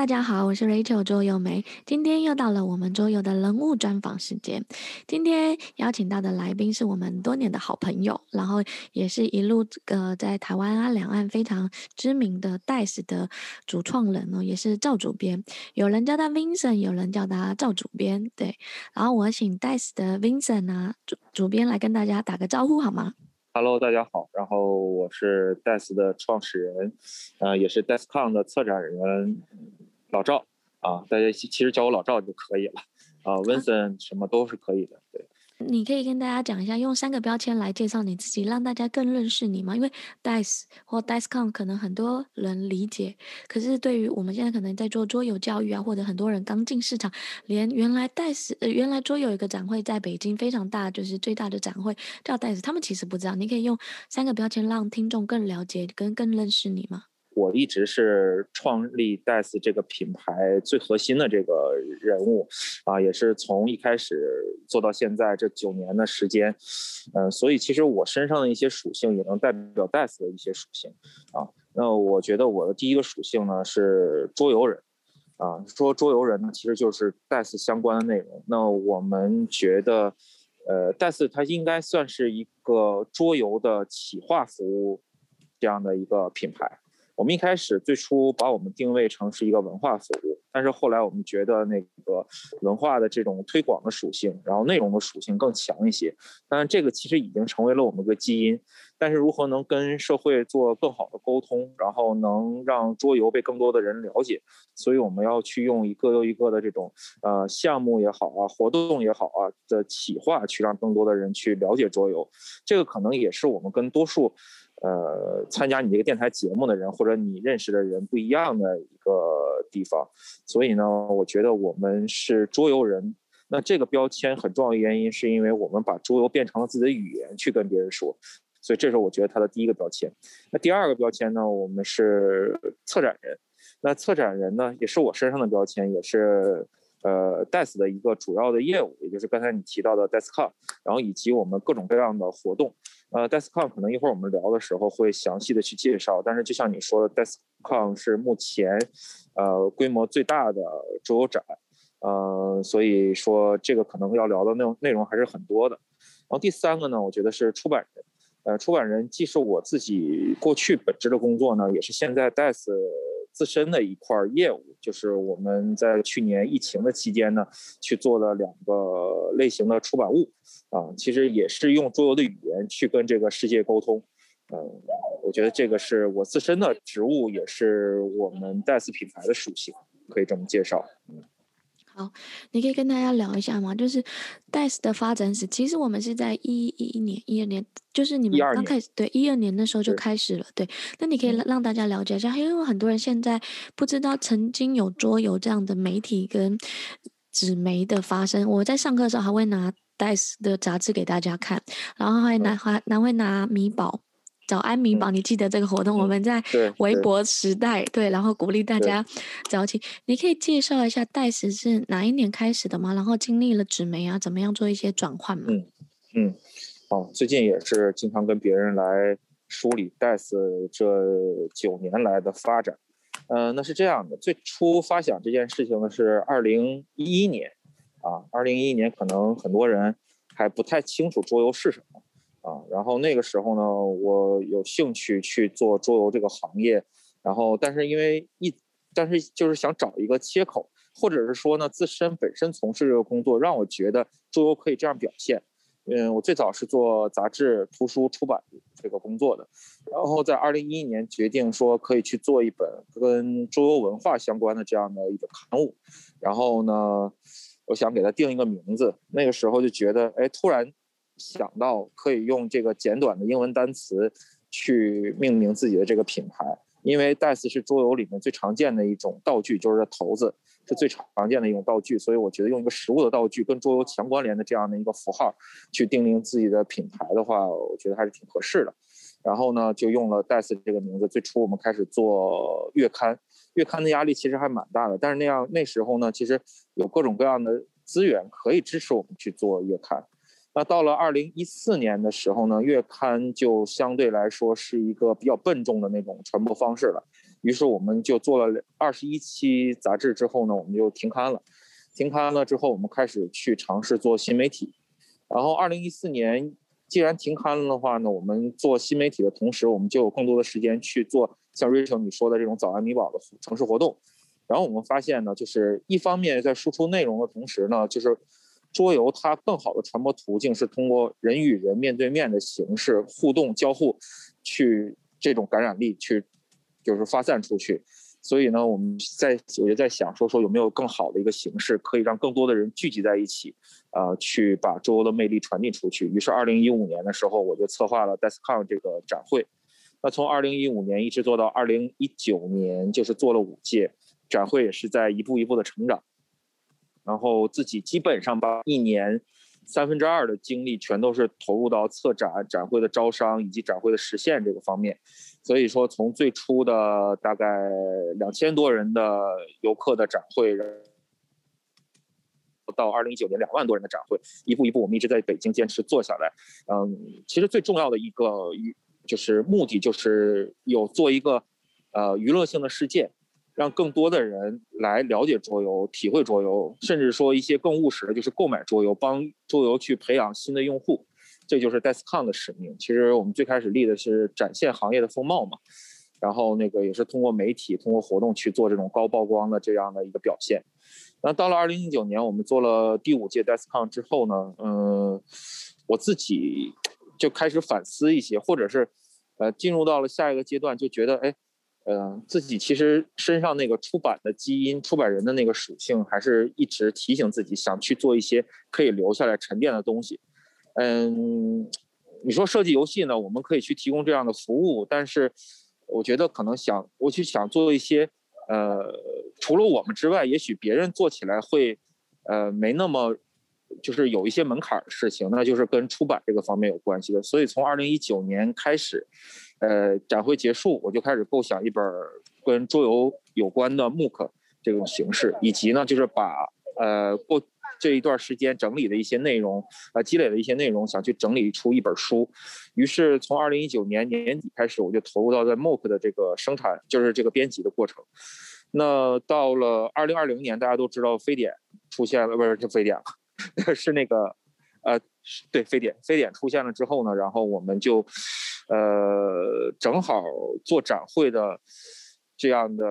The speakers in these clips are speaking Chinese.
大家好，我是 Rachel 桌游梅。今天又到了我们周游的人物专访时间。今天邀请到的来宾是我们多年的好朋友，然后也是一路呃在台湾啊两岸非常知名的 Dice 的主创人哦，也是赵主编。有人叫他 Vincent，有人叫他赵主编。对，然后我请 Dice 的 Vincent 啊主主编来跟大家打个招呼好吗？Hello，大家好，然后我是 Dice 的创始人，呃，也是 DiceCon 的策展人老赵啊，大家其实叫我老赵就可以了啊，Vincent 什么都是可以的，对。你可以跟大家讲一下，用三个标签来介绍你自己，让大家更认识你吗？因为 Dice 或 DiceCon 可能很多人理解，可是对于我们现在可能在做桌游教育啊，或者很多人刚进市场，连原来 Dice 呃原来桌游有一个展会在北京非常大，就是最大的展会叫 Dice，他们其实不知道。你可以用三个标签让听众更了解跟更认识你吗？我一直是创立 Dice 这个品牌最核心的这个人物，啊，也是从一开始做到现在这九年的时间，嗯、呃，所以其实我身上的一些属性也能代表 Dice 的一些属性，啊，那我觉得我的第一个属性呢是桌游人，啊，说桌游人呢其实就是 Dice 相关的内容。那我们觉得，呃，Dice 它应该算是一个桌游的企划服务这样的一个品牌。我们一开始最初把我们定位成是一个文化服务，但是后来我们觉得那个文化的这种推广的属性，然后内容的属性更强一些。当然，这个其实已经成为了我们的基因。但是如何能跟社会做更好的沟通，然后能让桌游被更多的人了解，所以我们要去用一个又一个的这种呃项目也好啊，活动也好啊的企划，去让更多的人去了解桌游。这个可能也是我们跟多数。呃，参加你这个电台节目的人，或者你认识的人不一样的一个地方，所以呢，我觉得我们是桌游人。那这个标签很重要的原因，是因为我们把桌游变成了自己的语言去跟别人说，所以这是我觉得它的第一个标签。那第二个标签呢，我们是策展人。那策展人呢，也是我身上的标签，也是呃 Dice 的一个主要的业务，也就是刚才你提到的 DiceCon，然后以及我们各种各样的活动。呃 d e s k c o n 可能一会儿我们聊的时候会详细的去介绍，但是就像你说的 d e s k c o n 是目前呃规模最大的桌游展，呃，所以说这个可能要聊的内容内容还是很多的。然后第三个呢，我觉得是出版人，呃，出版人既是我自己过去本职的工作呢，也是现在 Dice 自身的一块业务，就是我们在去年疫情的期间呢，去做了两个类型的出版物，啊，其实也是用桌游的语言去跟这个世界沟通，嗯，我觉得这个是我自身的职务，也是我们戴斯品牌的属性，可以这么介绍，嗯。好，你可以跟大家聊一下吗？就是 Dice 的发展史，其实我们是在一一一年、一二年，就是你们刚开始对一二年的时候就开始了，对。那你可以让大家了解一下，因为很多人现在不知道曾经有桌游这样的媒体跟纸媒的发生。我在上课的时候还会拿 Dice 的杂志给大家看，然后还拿还还会拿米宝。早安米宝，你记得这个活动？我们在微博时代，对，然后鼓励大家早起。你可以介绍一下 Dice 是哪一年开始的吗？然后经历了纸媒啊，怎么样做一些转换吗？嗯嗯，哦，最近也是经常跟别人来梳理 Dice 这九年来的发展。嗯、呃，那是这样的，最初发想这件事情呢是二零一一年啊，二零一一年可能很多人还不太清楚桌游是什么。啊，然后那个时候呢，我有兴趣去做桌游这个行业，然后但是因为一，但是就是想找一个切口，或者是说呢，自身本身从事这个工作，让我觉得桌游可以这样表现。嗯，我最早是做杂志、图书出版这个工作的，然后在二零一一年决定说可以去做一本跟桌游文化相关的这样的一个刊物，然后呢，我想给它定一个名字，那个时候就觉得，哎，突然。想到可以用这个简短的英文单词去命名自己的这个品牌，因为 Dice 是桌游里面最常见的一种道具，就是骰子是最常见的一种道具，所以我觉得用一个实物的道具跟桌游强关联的这样的一个符号去定名自己的品牌的话，我觉得还是挺合适的。然后呢，就用了 Dice 这个名字。最初我们开始做月刊，月刊的压力其实还蛮大的，但是那样那时候呢，其实有各种各样的资源可以支持我们去做月刊。那到了二零一四年的时候呢，月刊就相对来说是一个比较笨重的那种传播方式了，于是我们就做了二十一期杂志之后呢，我们就停刊了。停刊了之后，我们开始去尝试做新媒体。然后二零一四年既然停刊了的话呢，我们做新媒体的同时，我们就有更多的时间去做像 Rachel 你说的这种早安米宝的城市活动。然后我们发现呢，就是一方面在输出内容的同时呢，就是桌游它更好的传播途径是通过人与人面对面的形式互动交互，去这种感染力去就是发散出去。所以呢，我们在我就在想说说有没有更好的一个形式，可以让更多的人聚集在一起，呃，去把桌游的魅力传递出去。于是，二零一五年的时候，我就策划了 DeskCon 这个展会。那从二零一五年一直做到二零一九年，就是做了五届展会，也是在一步一步的成长。然后自己基本上把一年三分之二的精力全都是投入到策展、展会的招商以及展会的实现这个方面。所以说，从最初的大概两千多人的游客的展会，到二零一九年两万多人的展会，一步一步，我们一直在北京坚持做下来。嗯，其实最重要的一个一就是目的，就是有做一个呃娱乐性的事件，让更多的人来了解桌游、体会桌游，甚至说一些更务实的，就是购买桌游，帮桌游去培养新的用户。这就是 DeskCon 的使命。其实我们最开始立的是展现行业的风貌嘛，然后那个也是通过媒体、通过活动去做这种高曝光的这样的一个表现。那到了二零一九年，我们做了第五届 DeskCon 之后呢，嗯，我自己就开始反思一些，或者是呃进入到了下一个阶段，就觉得哎，呃，自己其实身上那个出版的基因、出版人的那个属性，还是一直提醒自己想去做一些可以留下来沉淀的东西。嗯，你说设计游戏呢，我们可以去提供这样的服务，但是我觉得可能想我去想做一些，呃，除了我们之外，也许别人做起来会，呃，没那么，就是有一些门槛的事情，那就是跟出版这个方面有关系的。所以从二零一九年开始，呃，展会结束，我就开始构想一本跟桌游有关的 MOOC 这种形式，以及呢，就是把呃过。这一段时间整理的一些内容，呃，积累的一些内容，想去整理出一本书。于是从二零一九年年底开始，我就投入到在 MOOC 的这个生产，就是这个编辑的过程。那到了二零二零年，大家都知道非典出现了，不是，就非典了，是那个，呃，对，非典，非典出现了之后呢，然后我们就，呃，正好做展会的这样的。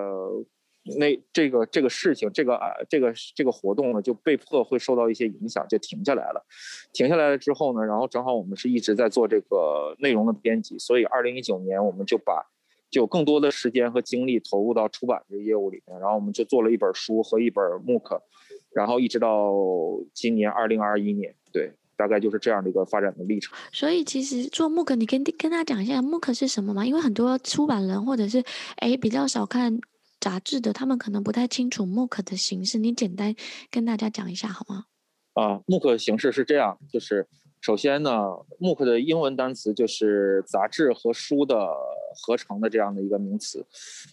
那这个这个事情，这个啊，这个这个活动呢，就被迫会受到一些影响，就停下来了。停下来了之后呢，然后正好我们是一直在做这个内容的编辑，所以二零一九年我们就把就更多的时间和精力投入到出版这个业务里面，然后我们就做了一本书和一本 MOOC，然后一直到今年二零二一年，对，大概就是这样的一个发展的历程。所以其实做 MOOC，你跟跟他讲一下 MOOC 是什么吗？因为很多出版人或者是哎比较少看。杂志的，他们可能不太清楚 MOOC 的形式，你简单跟大家讲一下好吗？啊，MOOC 的形式是这样，就是首先呢，MOOC 的英文单词就是杂志和书的合成的这样的一个名词，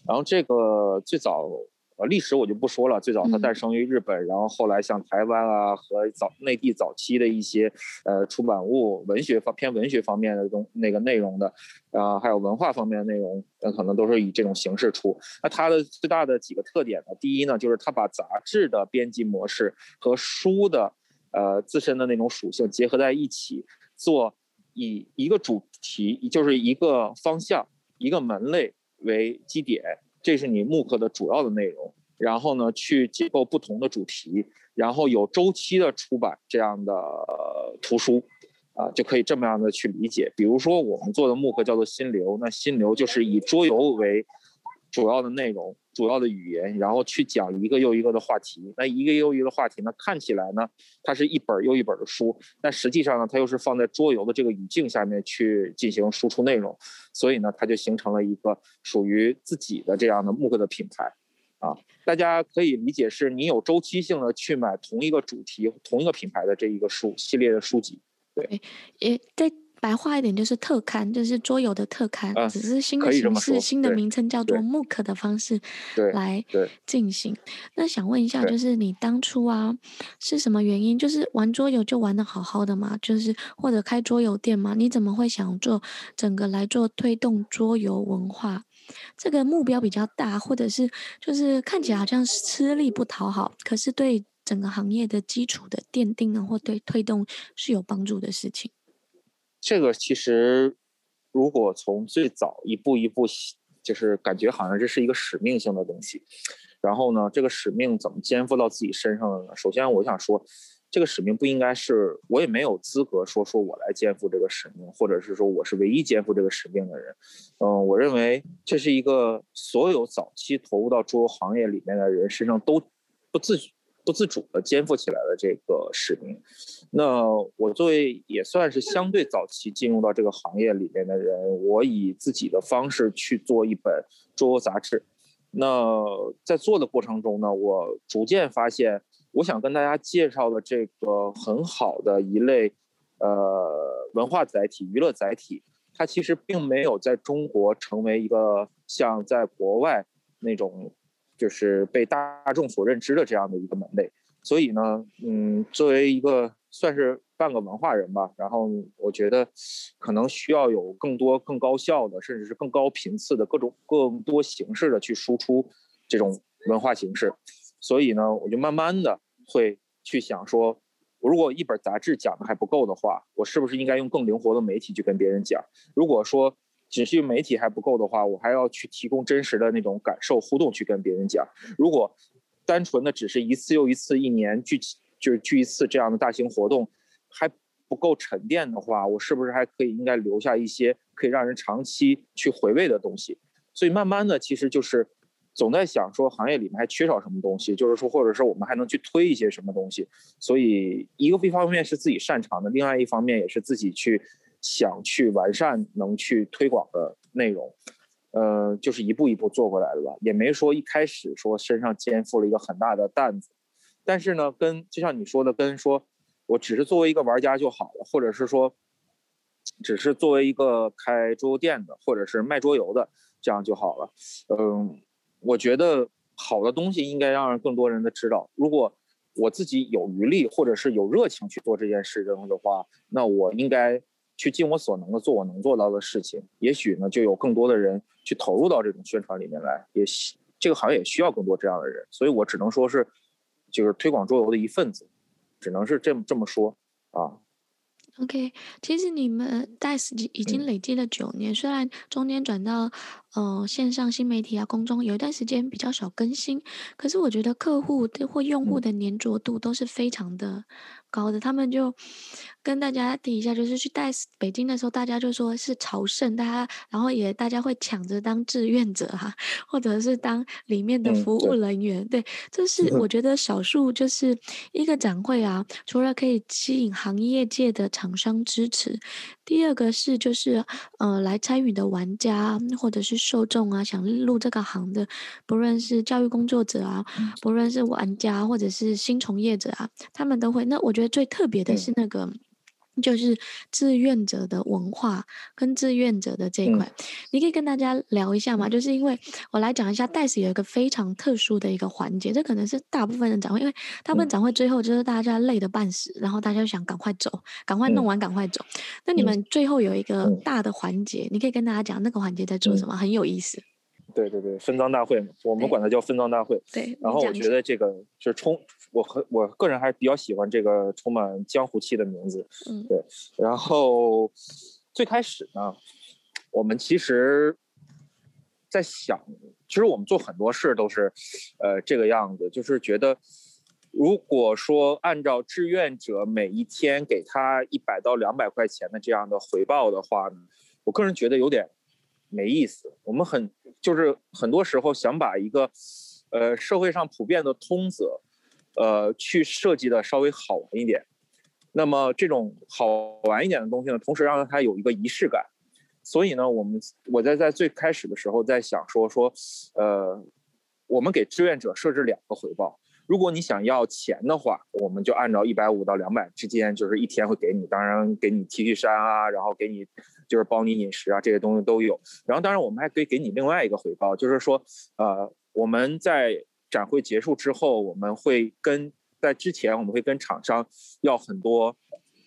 然后这个最早。呃，历史我就不说了。最早它诞生于日本，嗯、然后后来像台湾啊和早内地早期的一些呃出版物、文学方偏文学方面的东那个内容的，啊、呃，还有文化方面的内容，那可能都是以这种形式出。那它的最大的几个特点呢，第一呢，就是它把杂志的编辑模式和书的呃自身的那种属性结合在一起，做以一个主题，就是一个方向、一个门类为基点。这是你木刻的主要的内容，然后呢，去结构不同的主题，然后有周期的出版这样的图书，啊，就可以这么样的去理解。比如说我们做的木刻叫做心流，那心流就是以桌游为主要的内容。主要的语言，然后去讲一个又一个的话题。那一个又一个话题呢，看起来呢，它是一本又一本的书，但实际上呢，它又是放在桌游的这个语境下面去进行输出内容，所以呢，它就形成了一个属于自己的这样的木刻的品牌。啊，大家可以理解是你有周期性的去买同一个主题、同一个品牌的这一个书系列的书籍。对，也在。白话一点就是特刊，就是桌游的特刊，呃、只是新的形式、新的名称叫做 MOOC 的方式来进行。那想问一下，就是你当初啊是什么原因？就是玩桌游就玩得好好的嘛？就是或者开桌游店嘛？你怎么会想做整个来做推动桌游文化这个目标比较大，或者是就是看起来好像是吃力不讨好，可是对整个行业的基础的奠定啊，或对推动是有帮助的事情？这个其实如果从最早一步一步，就是感觉好像这是一个使命性的东西，然后呢，这个使命怎么肩负到自己身上的呢？首先，我想说。这个使命不应该是我也没有资格说说我来肩负这个使命，或者是说我是唯一肩负这个使命的人。嗯，我认为这是一个所有早期投入到桌游行业里面的人身上都不自不自主的肩负起来的这个使命。那我作为也算是相对早期进入到这个行业里面的人，我以自己的方式去做一本桌游杂志。那在做的过程中呢，我逐渐发现。我想跟大家介绍的这个很好的一类，呃，文化载体、娱乐载体，它其实并没有在中国成为一个像在国外那种，就是被大众所认知的这样的一个门类。所以呢，嗯，作为一个算是半个文化人吧，然后我觉得可能需要有更多、更高效的，甚至是更高频次的各种更多形式的去输出这种文化形式。所以呢，我就慢慢的。会去想说，如果一本杂志讲的还不够的话，我是不是应该用更灵活的媒体去跟别人讲？如果说只是媒体还不够的话，我还要去提供真实的那种感受互动去跟别人讲。如果单纯的只是一次又一次一年聚就是聚一次这样的大型活动还不够沉淀的话，我是不是还可以应该留下一些可以让人长期去回味的东西？所以慢慢的，其实就是。总在想说行业里面还缺少什么东西，就是说，或者是我们还能去推一些什么东西。所以一个一方面是自己擅长的，另外一方面也是自己去想去完善、能去推广的内容。呃，就是一步一步做过来的吧，也没说一开始说身上肩负了一个很大的担子。但是呢，跟就像你说的，跟说我只是作为一个玩家就好了，或者是说只是作为一个开桌游店的，或者是卖桌游的，这样就好了。嗯。我觉得好的东西应该让更多人的知道。如果我自己有余力或者是有热情去做这件事情的话，那我应该去尽我所能的做我能做到的事情。也许呢，就有更多的人去投入到这种宣传里面来。也这个行业也需要更多这样的人。所以我只能说是，就是推广桌游的一份子，只能是这么这么说啊。OK，其实你们 DICE 已经累积了九年，虽然中间转到。呃，线上新媒体啊，公众有一段时间比较少更新，可是我觉得客户的或用户的粘着度都是非常的高的。他们就跟大家提一下，就是去 DICE 北京的时候，大家就说是朝圣，大家然后也大家会抢着当志愿者哈、啊，或者是当里面的服务人员。嗯、对，对，这是我觉得少数，就是一个展会啊，除了可以吸引行业界的厂商支持，第二个是就是呃来参与的玩家或者是。受众啊，想入这个行的，不论是教育工作者啊，不论是玩家或者是新从业者啊，他们都会。那我觉得最特别的是那个。就是志愿者的文化跟志愿者的这一块，嗯，你可以跟大家聊一下吗？就是因为我来讲一下，DICE 有一个非常特殊的一个环节，这可能是大部分的展会，因为大部分展会最后就是大家累得半死，然后大家就想赶快走，赶快弄完，赶快走。那你们最后有一个大的环节，你可以跟大家讲那个环节在做什么，很有意思。对对对，分赃大会嘛，我们管它叫分赃大会。对，然后我觉得这个就是充，我和我个人还是比较喜欢这个充满江湖气的名字。嗯，对。然后最开始呢，我们其实，在想，其实我们做很多事都是，呃，这个样子，就是觉得，如果说按照志愿者每一天给他一百到两百块钱的这样的回报的话呢，我个人觉得有点。没意思，我们很就是很多时候想把一个，呃，社会上普遍的通则，呃，去设计的稍微好玩一点。那么这种好玩一点的东西呢，同时让它有一个仪式感。所以呢，我们我在在最开始的时候在想说说，呃，我们给志愿者设置两个回报。如果你想要钱的话，我们就按照一百五到两百之间，就是一天会给你，当然给你 T 恤衫啊，然后给你。就是包你饮食啊，这些东西都有。然后，当然我们还可以给你另外一个回报，就是说，呃，我们在展会结束之后，我们会跟在之前我们会跟厂商要很多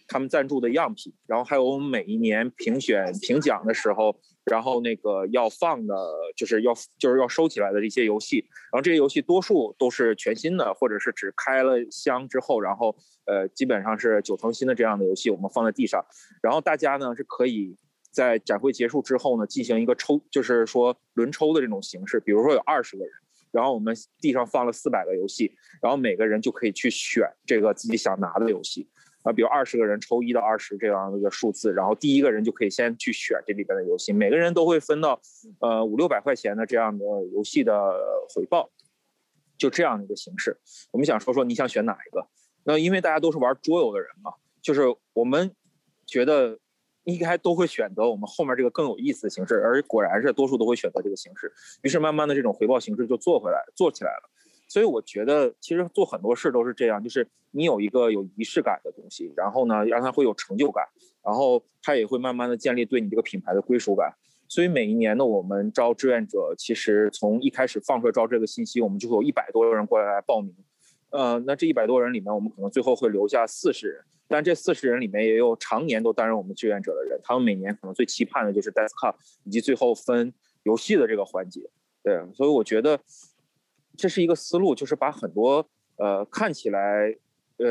他们赞助的样品，然后还有我们每一年评选评奖的时候，然后那个要放的，就是要就是要收起来的一些游戏，然后这些游戏多数都是全新的，或者是只开了箱之后，然后呃基本上是九成新的这样的游戏，我们放在地上，然后大家呢是可以在展会结束之后呢进行一个抽，就是说轮抽的这种形式，比如说有二十个人。然后我们地上放了四百个游戏，然后每个人就可以去选这个自己想拿的游戏，啊，比如二十个人抽一到二十这样的一个数字，然后第一个人就可以先去选这里边的游戏，每个人都会分到，呃五六百块钱的这样的游戏的回报，就这样的一个形式。我们想说说你想选哪一个？那因为大家都是玩桌游的人嘛，就是我们觉得。应该都会选择我们后面这个更有意思的形式，而果然是多数都会选择这个形式。于是慢慢的这种回报形式就做回来，做起来了。所以我觉得其实做很多事都是这样，就是你有一个有仪式感的东西，然后呢让它会有成就感，然后它也会慢慢的建立对你这个品牌的归属感。所以每一年呢，我们招志愿者，其实从一开始放出来招这个信息，我们就会有一百多人过来来报名。呃，那这一百多人里面，我们可能最后会留下四十人。但这四十人里面也有常年都担任我们志愿者的人，他们每年可能最期盼的就是 DICECON 以及最后分游戏的这个环节。对，所以我觉得这是一个思路，就是把很多呃看起来呃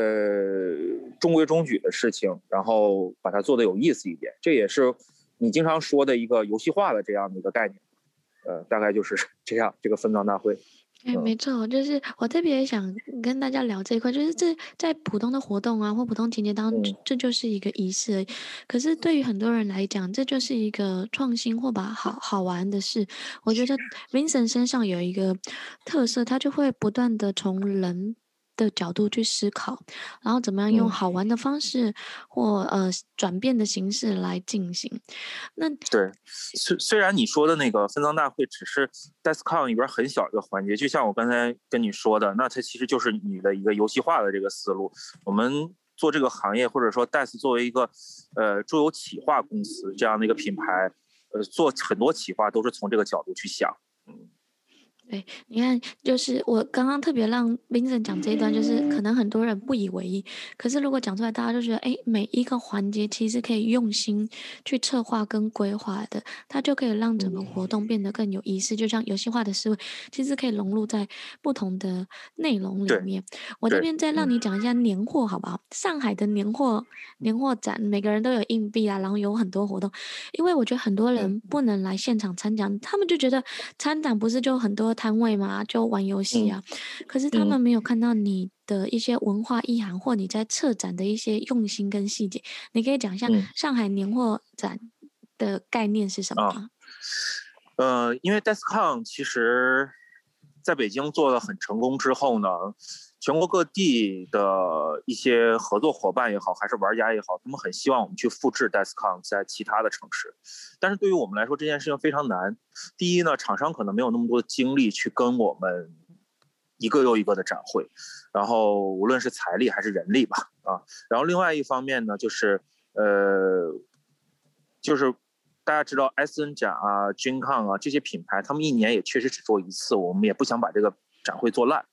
中规中矩的事情，然后把它做得有意思一点。这也是你经常说的一个游戏化的这样的一个概念。呃，大概就是这样，这个分赃大会。哎，没错，就是我特别想跟大家聊这一块，就是这在普通的活动啊或普通情节当中，这就是一个仪式而已。可是对于很多人来讲，这就是一个创新或把好好玩的事。我觉得 Vincent 身上有一个特色，他就会不断的从人的角度去思考，然后怎么样用好玩的方式或呃转变的形式来进行。那对，虽虽然你说的那个分赃大会只是 DESCON 里边很小一个环节，就像我刚才跟你说的，那它其实就是你的一个游戏化的这个思路。我们做这个行业，或者说 DES 作为一个呃桌游企划公司这样的一个品牌，呃做很多企划都是从这个角度去想，嗯。对，你看，就是我刚刚特别让 Vincent 讲这一段，就是可能很多人不以为意，可是如果讲出来，大家就觉得，哎，每一个环节其实可以用心去策划跟规划的，它就可以让整个活动变得更有意思。就像游戏化的思维，其实可以融入在不同的内容里面。我这边再让你讲一下年货，好不好？上海的年货年货展，每个人都有硬币啊，然后有很多活动。因为我觉得很多人不能来现场参展，他们就觉得参展不是就很多。摊位嘛，就玩游戏啊，嗯，可是他们没有看到你的一些文化意涵，或你在策展的一些用心跟细节。你可以讲一下上海年货展的概念是什么？嗯，呃，因为 DeskCon 其实在北京做的很成功之后呢。全国各地的一些合作伙伴也好，还是玩家也好，他们很希望我们去复制 DICECON 在其他的城市。但是对于我们来说，这件事情非常难。第一呢，厂商可能没有那么多精力去跟我们一个又一个的展会，然后无论是财力还是人力吧，啊，然后另外一方面呢，就是呃，就是大家知道 SN 展啊、GenCon 啊这些品牌，他们一年也确实只做一次，我们也不想把这个。展会做烂，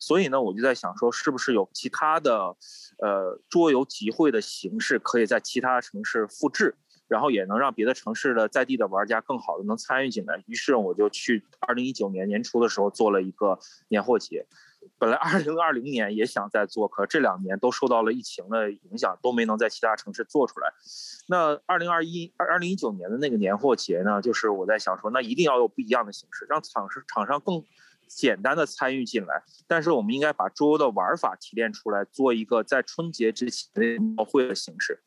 所以呢，我就在想说，是不是有其他的，呃，桌游集会的形式，可以在其他城市复制，然后也能让别的城市的在地的玩家更好的能参与进来。于是我就去二零一九年年初的时候做了一个年货节，本来二零二零年也想再做，可这两年都受到了疫情的影响，都没能在其他城市做出来。那二零二一二二零一九年的那个年货节呢，就是我在想说，那一定要有不一样的形式，让厂商厂商更。简单的参与进来，但是我们应该把桌游的玩法提炼出来，做一个在春节之前的年会的形式。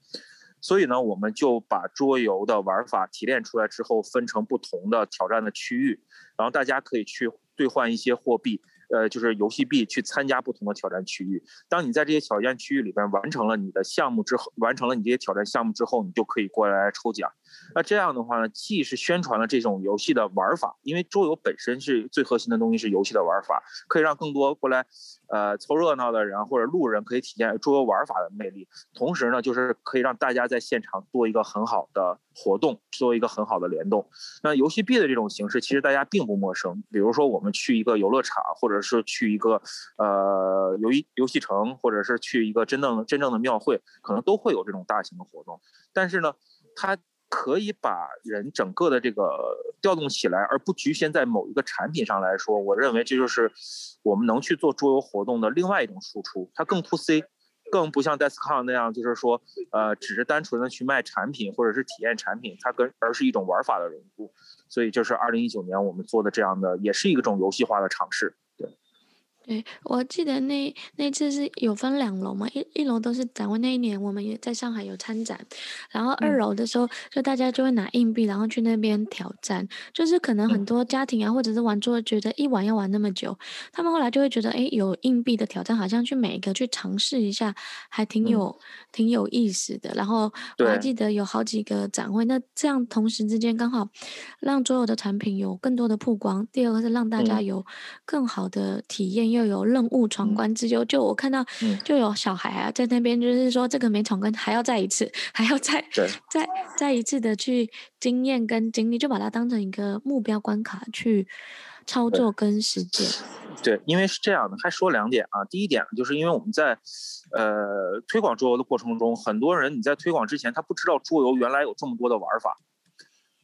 所以呢，我们就把桌游的玩法提炼出来之后，分成不同的挑战的区域，然后大家可以去兑换一些货币。呃，就是游戏币去参加不同的挑战区域。当你在这些挑战区域里边完成了你的项目之后，完成了你这些挑战项目之后，你就可以过来抽奖。那这样的话呢，既是宣传了这种游戏的玩法，因为桌游本身是最核心的东西是游戏的玩法，可以让更多过来，呃凑热闹的人或者路人可以体验桌游玩法的魅力，同时呢，就是可以让大家在现场做一个很好的活动，做一个很好的联动。那游戏币的这种形式其实大家并不陌生，比如说我们去一个游乐场，或者是去一个呃游戏游戏城，或者是去一个真正真正的庙会，可能都会有这种大型的活动。但是呢，它可以把人整个的这个调动起来，而不局限在某一个产品上来说，我认为这就是我们能去做桌游活动的另外一种输出。它更 to C，更不像 deskcon 那样，就是说，呃，只是单纯的去卖产品或者是体验产品，它跟而是一种玩法的融入。所以就是二零一九年我们做的这样的，也是一种游戏化的尝试。对，我记得那那次是有分两楼嘛，一一楼都是展位。那一年我们也在上海有参展，然后二楼的时候，就大家就会拿硬币，然后去那边挑战。就是可能很多家庭啊，或者是玩桌，觉得一玩要玩那么久，他们后来就会觉得，哎，有硬币的挑战，好像去每一个去尝试一下，还挺有挺有意思的。然后我还记得有好几个展会，那这样同时之间刚好让桌游的产品有更多的曝光。第二个是让大家有更好的体验。又有任务闯关之忧，就我看到，就有小孩啊在那边，就是说这个没闯关，还要再一次，还要再 再再一次的去经验跟经历，就把它当成一个目标关卡去操作跟实践。对，因为是这样的，还说两点啊。第一点就是因为我们在呃推广桌游的过程中，很多人你在推广之前，他不知道桌游原来有这么多的玩法，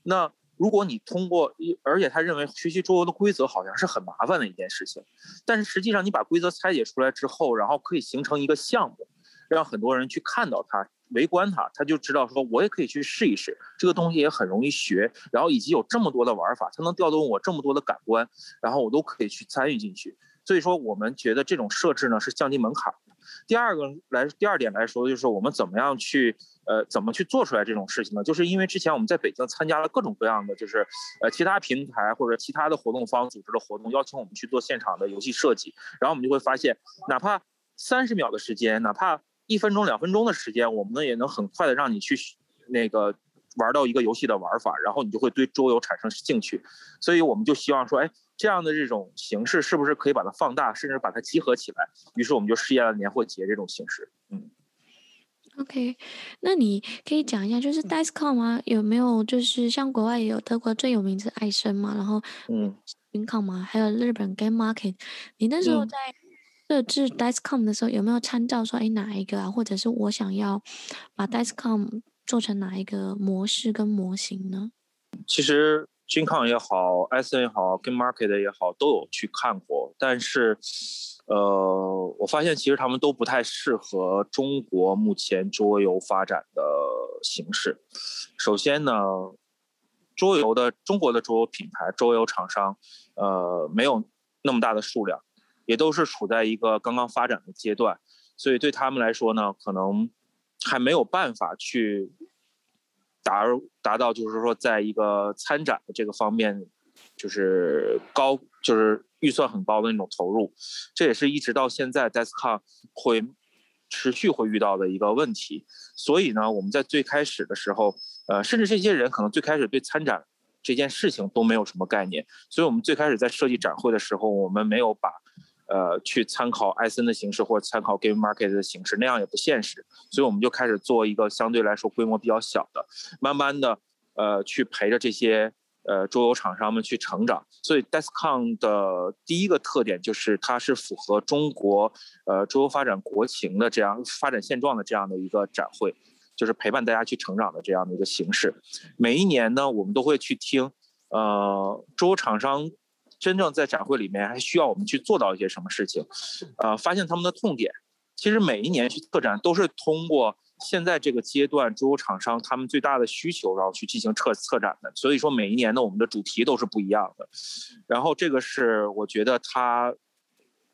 那。如果你通过，而且他认为学习桌游的规则好像是很麻烦的一件事情，但是实际上你把规则拆解出来之后，然后可以形成一个项目，让很多人去看到它、围观它，他就知道说，我也可以去试一试，这个东西也很容易学，然后以及有这么多的玩法，它能调动我这么多的感官，然后我都可以去参与进去。所以说，我们觉得这种设置呢是降低门槛。第二个来，第二点来说，就是我们怎么样去。呃，怎么去做出来这种事情呢？就是因为之前我们在北京参加了各种各样的，就是呃其他平台或者其他的活动方组织的活动，邀请我们去做现场的游戏设计，然后我们就会发现，哪怕三十秒的时间，哪怕一分钟、两分钟的时间，我们呢也能很快的让你去那个玩到一个游戏的玩法，然后你就会对桌游产生兴趣。所以我们就希望说，哎，这样的这种形式是不是可以把它放大，甚至把它集合起来？于是我们就试验了年货节这种形式，嗯。OK，那你可以讲一下，就是 DICE-CON 啊？有没有就是像国外也有德国最有名是艾森嘛，然后嗯，WinCon 嘛，还有日本 Game Market。你那时候在设置 DICE-CON 的时候，有没有参照说，哎，哪一个啊？或者是我想要把 DICE-CON 做成哪一个模式跟模型呢？其实 WinCon 也好，艾森也好，Game Market 也好，都有去看过，但是。呃，我发现其实他们都不太适合中国目前桌游发展的形式。首先呢，桌游的中国的桌游品牌、桌游厂商，呃，没有那么大的数量，也都是处在一个刚刚发展的阶段，所以对他们来说呢，可能还没有办法去达达到，就是说，在一个参展的这个方面，就是高，就是。预算很高的那种投入，这也是一直到现在 DICE-CON 会持续会遇到的一个问题。所以呢，我们在最开始的时候，呃，甚至这些人可能最开始对参展这件事情都没有什么概念。所以我们最开始在设计展会的时候，我们没有把呃去参考艾森的形式或者参考 Game Market 的形式，那样也不现实。所以我们就开始做一个相对来说规模比较小的，慢慢的呃去陪着这些。呃，桌游厂商们去成长，所以 DICE-CON 的第一个特点就是它是符合中国呃桌游发展国情的这样发展现状的这样的一个展会，就是陪伴大家去成长的这样的一个形式。每一年呢，我们都会去听，呃，桌游厂商真正在展会里面还需要我们去做到一些什么事情，呃，发现他们的痛点。其实每一年去策展都是通过。现在这个阶段，桌游厂商他们最大的需求，然后去进行策策展的。所以说，每一年呢，我们的主题都是不一样的。然后这个是我觉得他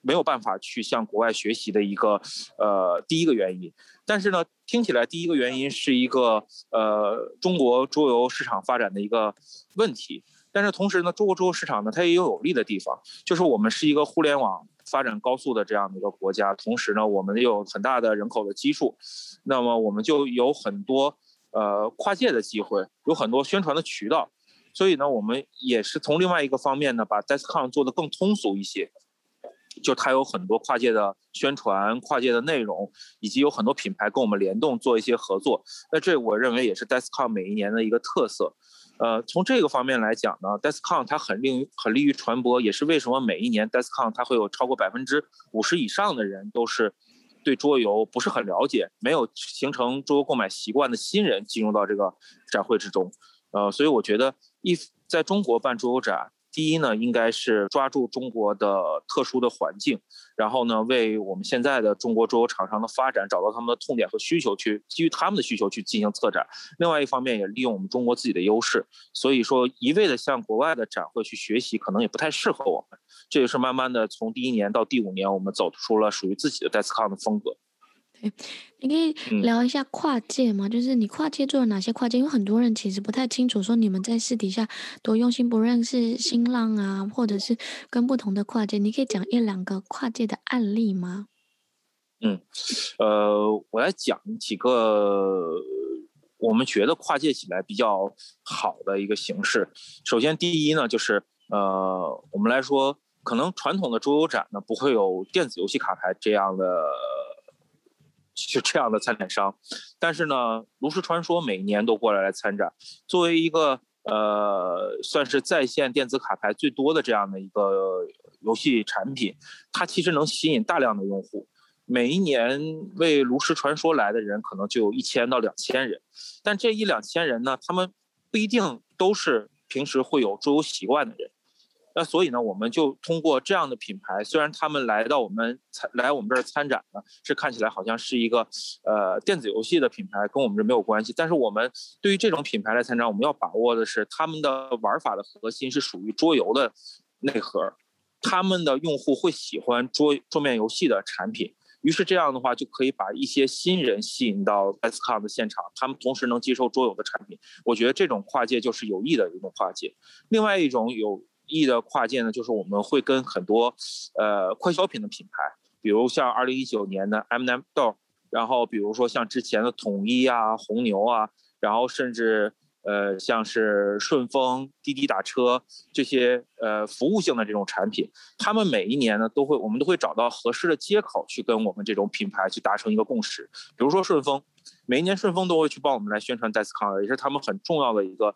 没有办法去向国外学习的一个呃第一个原因。但是呢，听起来第一个原因是一个呃中国桌游市场发展的一个问题。但是同时呢，中国桌游市场呢，它也有有利的地方，就是我们是一个互联网。发展高速的这样的一个国家，同时呢，我们有很大的人口的基数，那么我们就有很多呃跨界的机会，有很多宣传的渠道，所以呢，我们也是从另外一个方面呢，把 DICE-CON 做得更通俗一些，就它有很多跨界的宣传、跨界的内容，以及有很多品牌跟我们联动做一些合作。那这我认为也是 DESCON 每一年的一个特色。呃，从这个方面来讲呢，DESCON 它很利很利于传播，也是为什么每一年 DESCON 它会有超过百分之五十以上的人都是对桌游不是很了解、没有形成桌游购买习惯的新人进入到这个展会之中。呃，所以我觉得一在中国办桌游展。第一呢，应该是抓住中国的特殊的环境，然后呢，为我们现在的中国桌游厂商的发展找到他们的痛点和需求，去基于他们的需求去进行策展。另外一方面，也利用我们中国自己的优势。所以说，一味的向国外的展会去学习，可能也不太适合我们。这也是慢慢的从第一年到第五年，我们走出了属于自己的 DESCON 的风格。对，你可以聊一下跨界吗？嗯、就是你跨界做了哪些跨界？因为很多人其实不太清楚，说你们在私底下多用心，不认识新浪啊，或者是跟不同的跨界，你可以讲一两个跨界的案例吗？嗯，呃，我来讲几个我们觉得跨界起来比较好的一个形式。首先，第一呢，就是呃，我们来说，可能传统的桌游展呢，不会有电子游戏卡牌这样的。就这样的参展商，但是呢，炉石传说每年都过来来参展。作为一个呃，算是在线电子卡牌最多的这样的一个游戏产品，它其实能吸引大量的用户。每一年为炉石传说来的人可能就有一千到两千人，但这一两千人呢，他们不一定都是平时会有桌游习惯的人。那所以呢，我们就通过这样的品牌，虽然他们来到我们参来我们这儿参展呢，是看起来好像是一个呃电子游戏的品牌，跟我们这没有关系。但是我们对于这种品牌来参展，我们要把握的是他们的玩法的核心是属于桌游的内核，他们的用户会喜欢桌桌面游戏的产品。于是这样的话，就可以把一些新人吸引到 SCON 的现场，他们同时能接受桌游的产品。我觉得这种跨界就是有益的一种跨界。另外一种有。意的跨界呢，就是我们会跟很多，呃，快消品的品牌，比如像二零一九年的 M&M 豆，然后比如说像之前的统一啊、红牛啊，然后甚至呃像是顺丰、滴滴打车这些呃服务性的这种产品，他们每一年呢都会，我们都会找到合适的接口去跟我们这种品牌去达成一个共识。比如说顺丰，每一年顺丰都会去帮我们来宣传 DESCON，也是他们很重要的一个。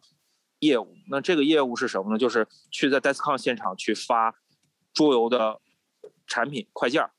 业务，那这个业务是什么呢？就是去在 DESCON 现场去发桌游的产品快件儿，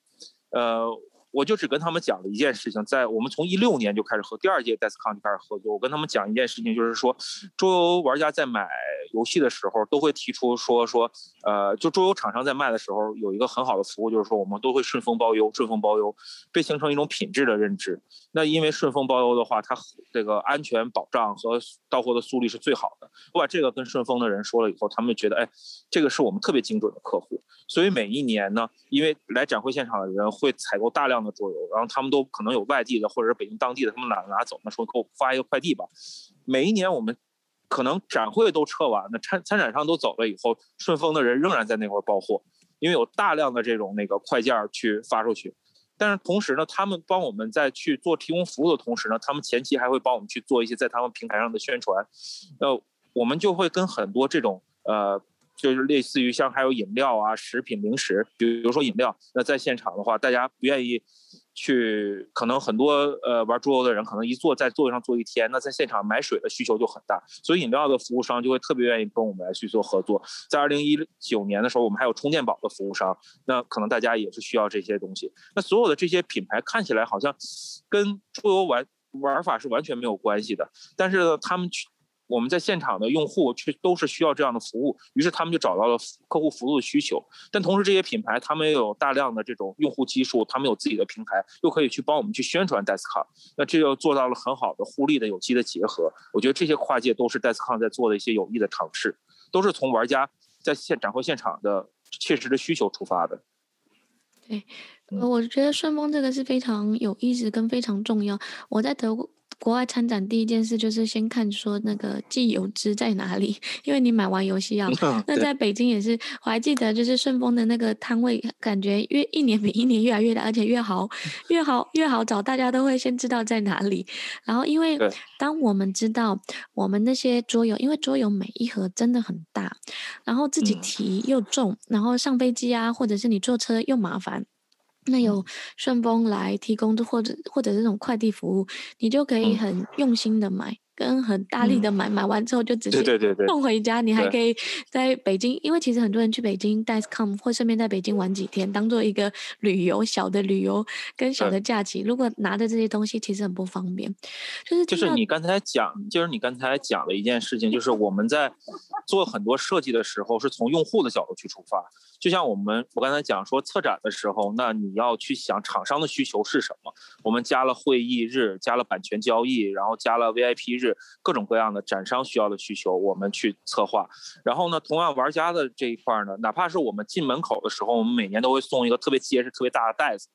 呃。我就只跟他们讲了一件事情，在我们从一六年就开始和第二届 DESCON 就开始合作。我跟他们讲一件事情，就是说，桌游玩家在买游戏的时候，都会提出说说，呃，就桌游厂商在卖的时候，有一个很好的服务，就是说我们都会顺丰包邮，顺丰包邮，被形成一种品质的认知。那因为顺丰包邮的话，它这个安全保障和到货的速率是最好的。我把这个跟顺丰的人说了以后，他们觉得，哎，这个是我们特别精准的客户。所以每一年呢，因为来展会现场的人会采购大量的桌游，然后他们都可能有外地的或者是北京当地的，他们懒得拿走，那说给我发一个快递吧。每一年我们可能展会都撤完，了参参展商都走了以后，顺丰的人仍然在那块儿包货，因为有大量的这种那个快件去发出去。但是同时呢，他们帮我们在去做提供服务的同时呢，他们前期还会帮我们去做一些在他们平台上的宣传。呃，我们就会跟很多这种呃。就是类似于像还有饮料啊、食品、零食，比如说饮料，那在现场的话，大家不愿意去，可能很多呃玩桌游的人可能一坐在座位上坐一天，那在现场买水的需求就很大，所以饮料的服务商就会特别愿意跟我们来去做合作。在二零一九年的时候，我们还有充电宝的服务商，那可能大家也是需要这些东西。那所有的这些品牌看起来好像跟桌游玩玩法是完全没有关系的，但是呢，他们去。我们在现场的用户却都是需要这样的服务，于是他们就找到了客户服务的需求。但同时，这些品牌他们也有大量的这种用户基数，他们有自己的平台，又可以去帮我们去宣传 DESCON。那这就做到了很好的互利的有机的结合。我觉得这些跨界都是 DESCON 在做的一些有益的尝试，都是从玩家在现展会现场的切实的需求出发的。对，我觉得顺丰这个是非常有意思跟非常重要。我在德国。国外参展第一件事就是先看说那个寄邮资在哪里，因为你买完游戏要。那在北京也是，我还记得就是顺丰的那个摊位，感觉越一年比一年越来越大，而且越好，越好越好找，大家都会先知道在哪里。然后因为当我们知道我们那些桌游，因为桌游每一盒真的很大，然后自己提又重，然后上飞机啊，或者是你坐车又麻烦。那有顺丰来提供，或者或者这种快递服务，你就可以很用心的买。跟很大力的买，买完之后就直接送回家。你还可以在北京，因为其实很多人去北京 DICECOM 或顺便在北京玩几天，当做一个旅游小的旅游跟小的假期。如果拿着这些东西，其实很不方便。就是就是你刚才讲，就是你刚才讲了一件事情，就是我们在做很多设计的时候，是从用户的角度去出发。就像我们我刚才讲说策展的时候，那你要去想厂商的需求是什么。我们加了会议日，加了版权交易，然后加了 VIP 日。各种各样的展商需要的需求，我们去策划。然后呢，同样玩家的这一块呢，哪怕是我们进门口的时候，我们每年都会送一个特别结实、特别大的袋子。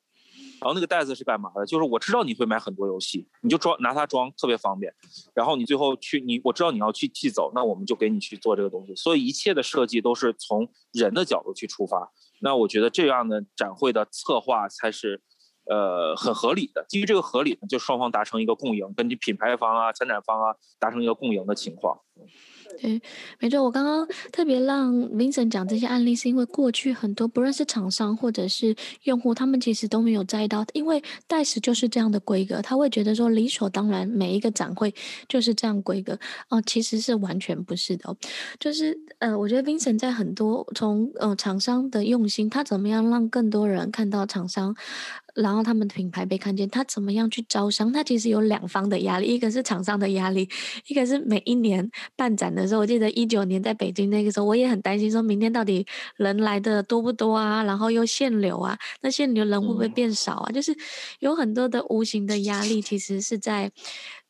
然后那个袋子是干嘛的？就是我知道你会买很多游戏，你就装拿它装，特别方便。然后你最后去你，我知道你要去寄走，那我们就给你去做这个东西。所以一切的设计都是从人的角度去出发。那我觉得这样的展会的策划才是。呃，很合理的。基于这个合理呢，就双方达成一个共赢，根据品牌方啊、参展方啊达成一个共赢的情况。对，没错。我刚刚特别让 Vincent 讲这些案例，是因为过去很多不论是厂商或者是用户，他们其实都没有在意到，因为 DICE 就是这样的规格，他会觉得说理所当然，每一个展会就是这样规格哦、其实是完全不是的。就是呃，我觉得 Vincent 在很多从呃厂商的用心，他怎么样让更多人看到厂商。然后他们的品牌被看见，他怎么样去招商？他其实有两方的压力，一个是厂商的压力，一个是每一年办展的时候，我记得一九年在北京那个时候，我也很担心，说明天到底人来的多不多啊？然后又限流啊，那限流人会不会变少啊？就是有很多的无形的压力，其实是在。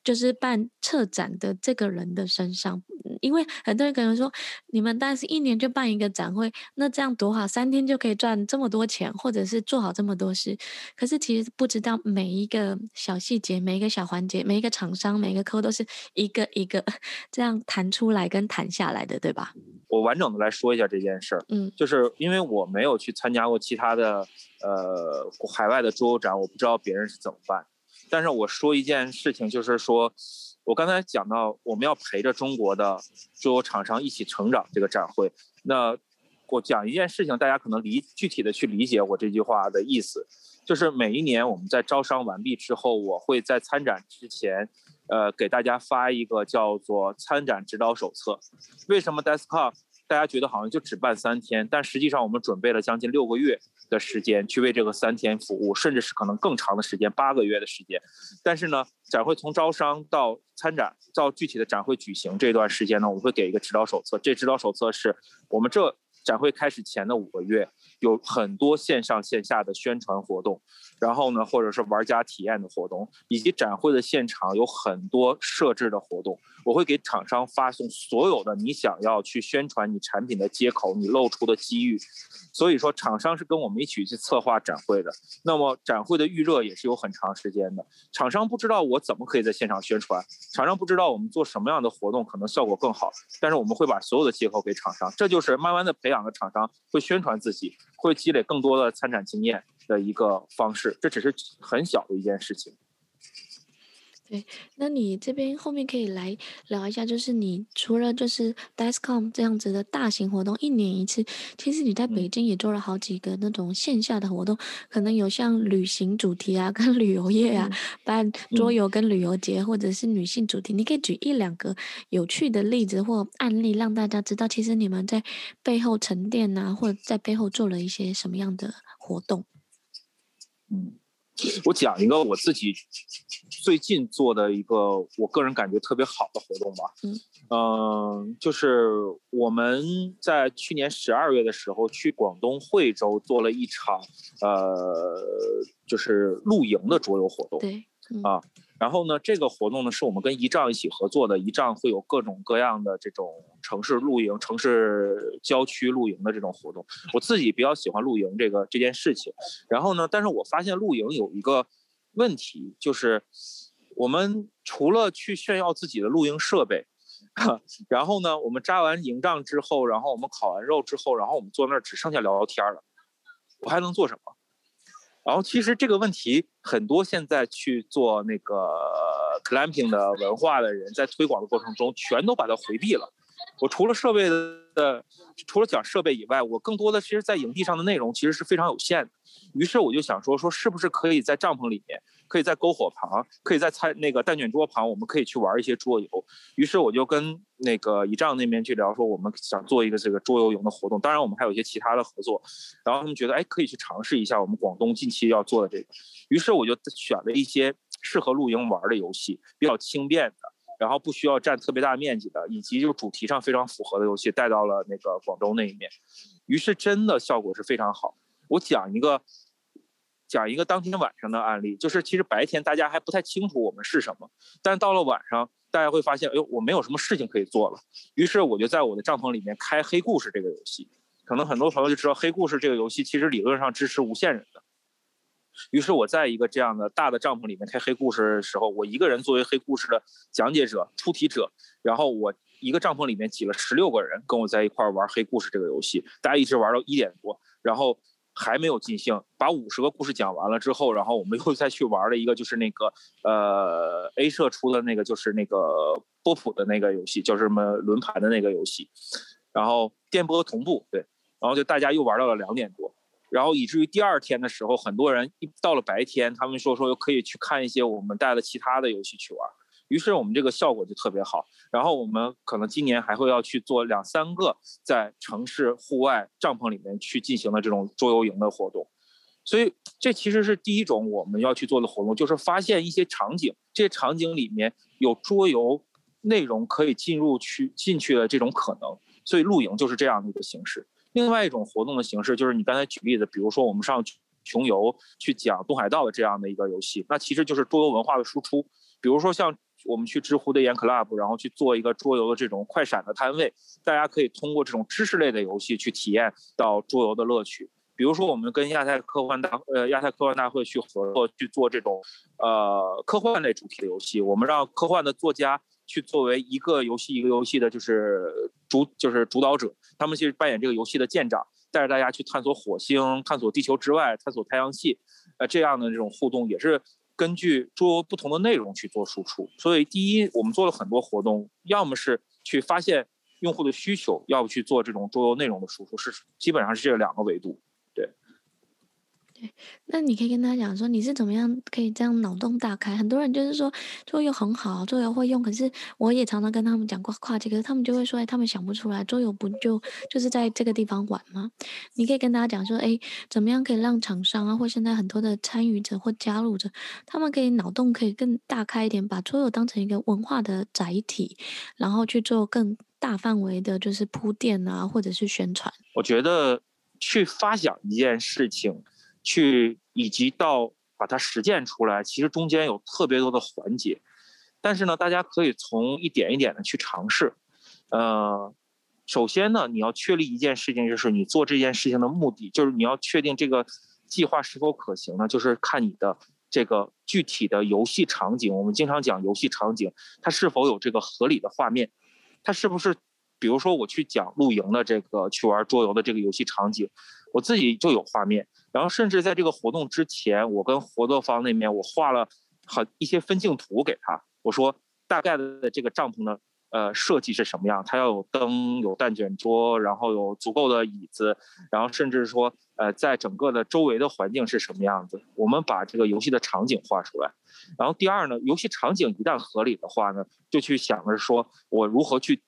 就是办策展的这个人的身上，因为很多人可能说，你们但是一年就办一个展会，那这样多好，三天就可以赚这么多钱，或者是做好这么多事。可是其实不知道每一个小细节，每一个小环节，每一个厂商，每一个客户都是一个一个 这样谈出来跟谈下来的，对吧？我完整的来说一下这件事儿，嗯，就是因为我没有去参加过其他的呃海外的桌游展，我不知道别人是怎么办。但是我说一件事情，就是说，我刚才讲到我们要陪着中国的桌游厂商一起成长这个展会。那我讲一件事情，大家可能理具体的去理解我这句话的意思，就是每一年我们在招商完毕之后，我会在参展之前，呃，给大家发一个叫做参展指导手册。为什么 DICECON 大家觉得好像就只办三天，但实际上我们准备了将近六个月的时间去为这个三天服务，甚至是可能更长的时间，八个月的时间。但是呢，展会从招商到参展到具体的展会举行这段时间呢，我们会给一个指导手册。这指导手册是我们这展会开始前的五个月有很多线上线下的宣传活动。然后呢，或者是玩家体验的活动，以及展会的现场有很多设置的活动，我会给厂商发送所有的你想要去宣传你产品的接口，你露出的机遇。所以说，厂商是跟我们一起去策划展会的。那么展会的预热也是有很长时间的。厂商不知道我怎么可以在现场宣传，厂商不知道我们做什么样的活动可能效果更好，但是我们会把所有的接口给厂商，这就是慢慢的培养的厂商会宣传自己，会积累更多的参展经验的一个方式，这只是很小的一件事情。对，那你这边后面可以来聊一下，就是你除了就是 Dicecom 这样子的大型活动，一年一次，其实你在北京也做了好几个那种线下的活动，嗯、可能有像旅行主题啊，跟旅游业啊，办桌游跟旅游节，或者是女性主题，你可以举一两个有趣的例子或案例，让大家知道，其实你们在背后沉淀啊，或者在背后做了一些什么样的活动。嗯。我讲一个我自己最近做的一个我个人感觉特别好的活动吧。嗯，呃，就是我们在去年十二月的时候去广东惠州做了一场，呃，就是露营的桌游活动。啊。然后呢，这个活动呢是我们跟一帐一起合作的，一帐会有各种各样的这种城市露营、城市郊区露营的这种活动。我自己比较喜欢露营这个这件事情。然后呢，但是我发现露营有一个问题，就是我们除了去炫耀自己的露营设备，然后呢，我们扎完营帐之后，然后我们烤完肉之后，然后我们坐那儿只剩下聊聊天了，我还能做什么？然后其实这个问题很多，现在去做那个 clamping 的文化的人，在推广的过程中，全都把它回避了。我除了设备的，除了讲设备以外，我更多的其实，在营地上的内容其实是非常有限的。于是我就想说，说是不是可以在帐篷里面，可以在篝火旁，可以在餐那个蛋卷桌旁，我们可以去玩一些桌游。于是我就跟那个仪仗那边去聊，说我们想做一个这个桌游营的活动。当然，我们还有一些其他的合作。然后他们觉得，哎，可以去尝试一下我们广东近期要做的这个。于是我就选了一些适合露营玩的游戏，比较轻便的。然后不需要占特别大面积的，以及就是主题上非常符合的游戏带到了那个广州那一面，于是真的效果是非常好。我讲一个，讲一个当天晚上的案例，就是其实白天大家还不太清楚我们是什么，但到了晚上，大家会发现，哎呦，我没有什么事情可以做了。于是我就在我的帐篷里面开黑故事这个游戏，可能很多朋友就知道黑故事这个游戏其实理论上支持无限人的。于是我在一个这样的大的帐篷里面开黑故事的时候，我一个人作为黑故事的讲解者、出题者，然后我一个帐篷里面挤了十六个人跟我在一块玩黑故事这个游戏，大家一直玩到一点多，然后还没有尽兴，把五十个故事讲完了之后，然后我们又再去玩了一个就是那个呃 A 社出的那个就是那个波普的那个游戏，叫什么轮盘的那个游戏，然后电波同步对，然后就大家又玩到了两点多。然后以至于第二天的时候，很多人一到了白天，他们说说又可以去看一些我们带的其他的游戏去玩，于是我们这个效果就特别好。然后我们可能今年还会要去做两三个在城市户外帐篷里面去进行的这种桌游营的活动，所以这其实是第一种我们要去做的活动，就是发现一些场景，这些场景里面有桌游内容可以进入去进去的这种可能，所以露营就是这样的一个形式。另外一种活动的形式就是你刚才举例子，比如说我们上穷游去讲东海道的这样的一个游戏，那其实就是桌游文化的输出。比如说像我们去知乎的演 club，然后去做一个桌游的这种快闪的摊位，大家可以通过这种知识类的游戏去体验到桌游的乐趣。比如说我们跟亚太科幻大呃亚太科幻大会去合作去做这种呃科幻类主题的游戏，我们让科幻的作家。去作为一个游戏一个游戏的，就是主就是主导者，他们去扮演这个游戏的舰长，带着大家去探索火星、探索地球之外、探索太阳系，呃，这样的这种互动也是根据桌游不同的内容去做输出。所以，第一，我们做了很多活动，要么是去发现用户的需求，要不去做这种桌游内容的输出，是基本上是这两个维度。对，那你可以跟他讲说，你是怎么样可以这样脑洞大开？很多人就是说桌游很好，桌游会用，可是我也常常跟他们讲过跨界，可是他们就会说，哎，他们想不出来，桌游不就就是在这个地方玩吗？你可以跟大家讲说，哎，怎么样可以让厂商啊，或现在很多的参与者或加入者，他们可以脑洞可以更大开一点，把桌游当成一个文化的载体，然后去做更大范围的，就是铺垫啊，或者是宣传。我觉得去发想一件事情。去以及到把它实践出来，其实中间有特别多的环节，但是呢，大家可以从一点一点的去尝试。呃，首先呢，你要确立一件事情，就是你做这件事情的目的，就是你要确定这个计划是否可行呢？就是看你的这个具体的游戏场景。我们经常讲游戏场景，它是否有这个合理的画面？它是不是，比如说我去讲露营的这个去玩桌游的这个游戏场景，我自己就有画面。然后甚至在这个活动之前，我跟合作方那边我画了好一些分镜图给他。我说大概的这个帐篷的呃设计是什么样？它要有灯，有蛋卷桌，然后有足够的椅子，然后甚至说呃在整个的周围的环境是什么样子？我们把这个游戏的场景画出来。然后第二呢，游戏场景一旦合理的话呢，就去想着说我如何去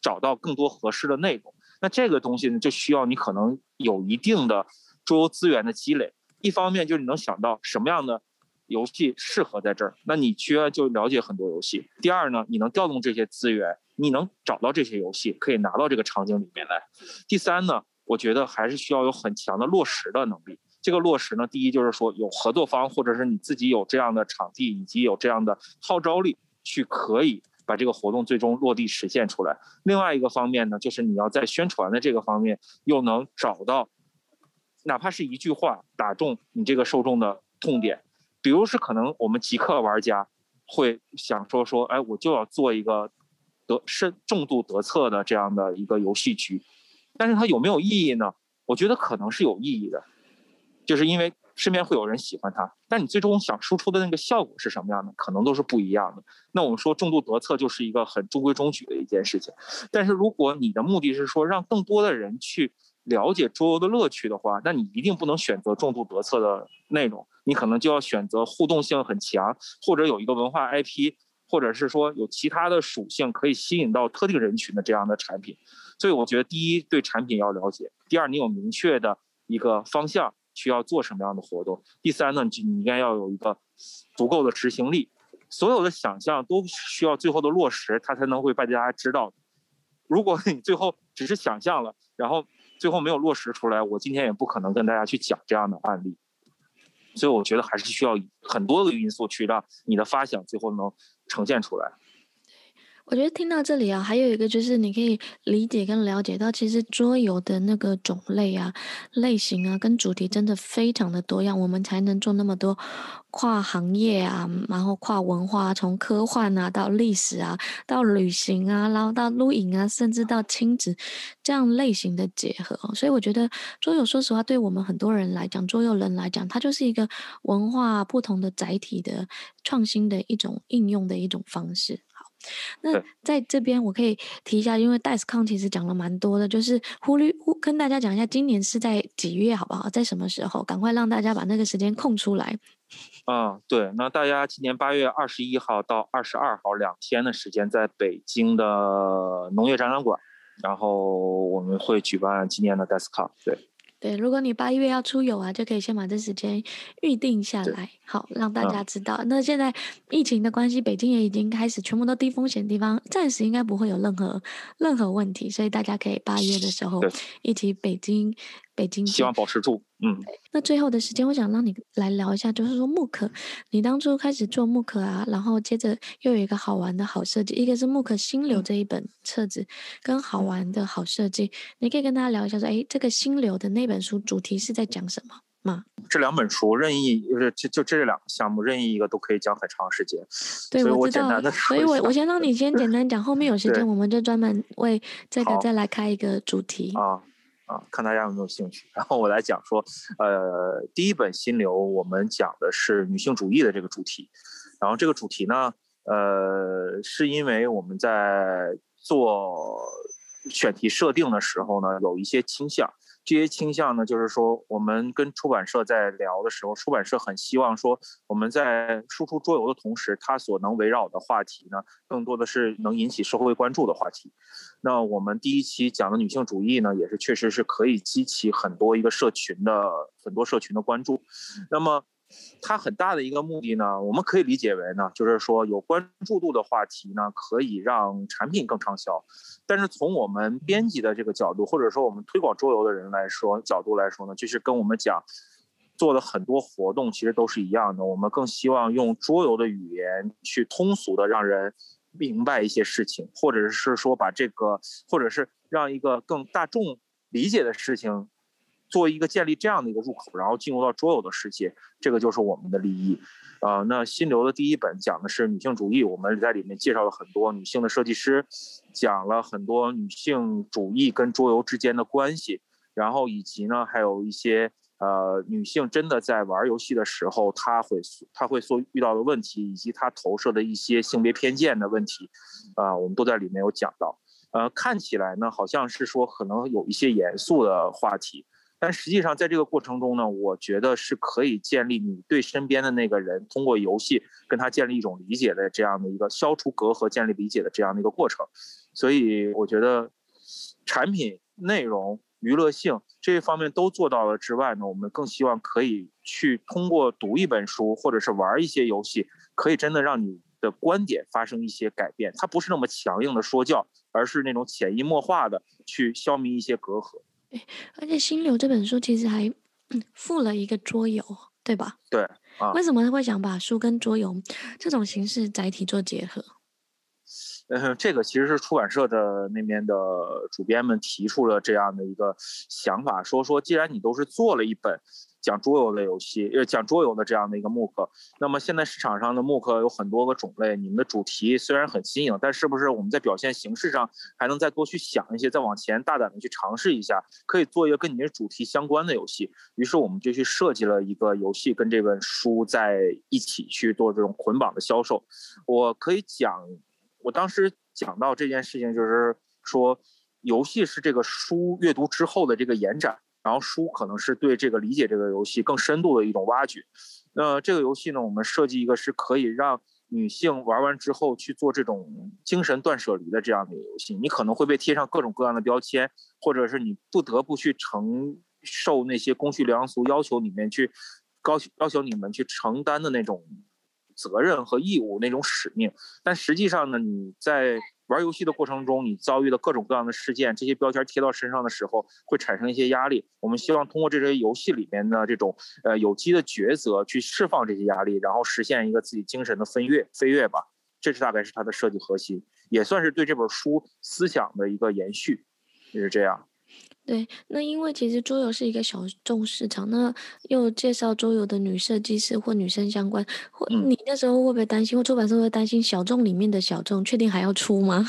找到更多合适的内容。那这个东西呢，就需要你可能有一定的。桌游资源的积累，一方面就是你能想到什么样的游戏适合在这儿，那你需要就了解很多游戏。第二呢，你能调动这些资源，你能找到这些游戏，可以拿到这个场景里面来。第三呢，我觉得还是需要有很强的落实的能力。这个落实呢，第一就是说有合作方，或者是你自己有这样的场地，以及有这样的号召力，去可以把这个活动最终落地实现出来。另外一个方面呢，就是你要在宣传的这个方面又能找到。哪怕是一句话打中你这个受众的痛点，比如是可能我们极客玩家，会想说说，哎，我就要做一个得深重度得策的这样的一个游戏局，但是它有没有意义呢？我觉得可能是有意义的，就是因为身边会有人喜欢它，但你最终想输出的那个效果是什么样的，可能都是不一样的。那我们说重度得策就是一个很中规中矩的一件事情，但是如果你的目的是说让更多的人去了解桌游的乐趣的话，那你一定不能选择重度得策的内容，你可能就要选择互动性很强，或者有一个文化 IP，或者是说有其他的属性可以吸引到特定人群的这样的产品。所以我觉得，第一，对产品要了解；第二，你有明确的一个方向，需要做什么样的活动；第三呢，你应该要有一个足够的执行力。所有的想象都需要最后的落实，它才能会被大家知道。如果你最后只是想象了，然后最后没有落实出来，我今天也不可能跟大家去讲这样的案例。所以我觉得还是需要很多个因素去让你的发想最后能呈现出来。我觉得听到这里啊，还有一个就是你可以理解跟了解到，其实桌游的那个种类啊、类型啊，跟主题真的非常的多样，我们才能做那么多跨行业啊，然后跨文化，从科幻啊到历史啊，到旅行啊，然后到露营啊，甚至到亲子这样类型的结合。所以我觉得桌游，说实话，对我们很多人来讲，桌游人来讲，它就是一个文化不同的载体的创新的一种应用的一种方式。那在这边我可以提一下，因为 DICE-Con 其实讲了蛮多的，就是忽略忽跟大家讲一下，今年是在几月，好不好？在什么时候？赶快让大家把那个时间空出来。嗯，对，那大家今年八月二十一号到二十二号两天的时间，在北京的农业展览馆，然后我们会举办今年的 DICE-Con，对。对，如果你八月要出游啊，就可以先把这时间预定下来，好让大家知道。嗯、那现在疫情的关系，北京也已经开始全部都低风险地方，暂时应该不会有任何任何问题，所以大家可以八月的时候一起北京。北京希望保持住，嗯。那最后的时间，我想让你来聊一下，就是说木可，你当初开始做木可啊，然后接着又有一个好玩的好设计，一个是木可心流这一本册子，跟好玩的好设计，你可以跟大家聊一下说，哎，这个心流的那本书主题是在讲什么吗？这两本书任意就是就就这两个项目，任意一个都可以讲很长时间。对，我知道。所以我我先让你先简单讲，后面有时间我们就专门为这个再来开一个主题啊。啊，看大家有没有兴趣。然后我来讲说，呃，第一本心流，我们讲的是女性主义的这个主题。然后这个主题呢，呃，是因为我们在做选题设定的时候呢，有一些倾向。这些倾向呢，就是说，我们跟出版社在聊的时候，出版社很希望说，我们在输出桌游的同时，它所能围绕的话题呢，更多的是能引起社会关注的话题。那我们第一期讲的女性主义呢，也是确实是可以激起很多一个社群的很多社群的关注。那么。它很大的一个目的呢，我们可以理解为呢，就是说有关注度的话题呢，可以让产品更畅销。但是从我们编辑的这个角度，或者说我们推广桌游的人来说角度来说呢，就是跟我们讲做的很多活动其实都是一样的。我们更希望用桌游的语言去通俗的让人明白一些事情，或者是说把这个，或者是让一个更大众理解的事情。做一个建立这样的一个入口，然后进入到桌游的世界，这个就是我们的利益。啊、呃，那心流的第一本讲的是女性主义，我们在里面介绍了很多女性的设计师，讲了很多女性主义跟桌游之间的关系，然后以及呢，还有一些呃女性真的在玩游戏的时候，她会她会所遇到的问题，以及她投射的一些性别偏见的问题，啊、我们都在里面有讲到。呃，看起来呢，好像是说可能有一些严肃的话题。但实际上，在这个过程中呢，我觉得是可以建立你对身边的那个人，通过游戏跟他建立一种理解的这样的一个消除隔阂、建立理解的这样的一个过程。所以，我觉得产品内容、娱乐性这一方面都做到了之外呢，我们更希望可以去通过读一本书或者是玩一些游戏，可以真的让你的观点发生一些改变。它不是那么强硬的说教，而是那种潜移默化的去消弭一些隔阂。而且《心流》这本书其实还附了一个桌游，对吧？对。啊、为什么会想把书跟桌游这种形式载体做结合？嗯，这个其实是出版社的那边的主编们提出了这样的一个想法，说说既然你都是做了一本。讲桌游的游戏，呃，讲桌游的这样的一个慕课，那么现在市场上的慕课有很多个种类。你们的主题虽然很新颖，但是不是我们在表现形式上还能再多去想一些，再往前大胆的去尝试一下，可以做一个跟你的主题相关的游戏。于是我们就去设计了一个游戏，跟这本书在一起去做这种捆绑的销售。我可以讲，我当时讲到这件事情，就是说，游戏是这个书阅读之后的这个延展。然后书可能是对这个理解这个游戏更深度的一种挖掘。那这个游戏呢，我们设计一个是可以让女性玩完之后去做这种精神断舍离的这样的一个游戏。你可能会被贴上各种各样的标签，或者是你不得不去承受那些公序良俗要求里面去高要求你们去承担的那种责任和义务那种使命。但实际上呢，你在玩游戏的过程中，你遭遇的各种各样的事件，这些标签贴到身上的时候，会产生一些压力。我们希望通过这些游戏里面的这种呃有机的抉择，去释放这些压力，然后实现一个自己精神的飞跃飞跃吧。这是大概是它的设计核心，也算是对这本书思想的一个延续，就是这样。对，那因为其实桌游是一个小众市场，那又介绍桌游的女设计师或女生相关，或你那时候会不会担心，或出版社会担心小众里面的小众，确定还要出吗？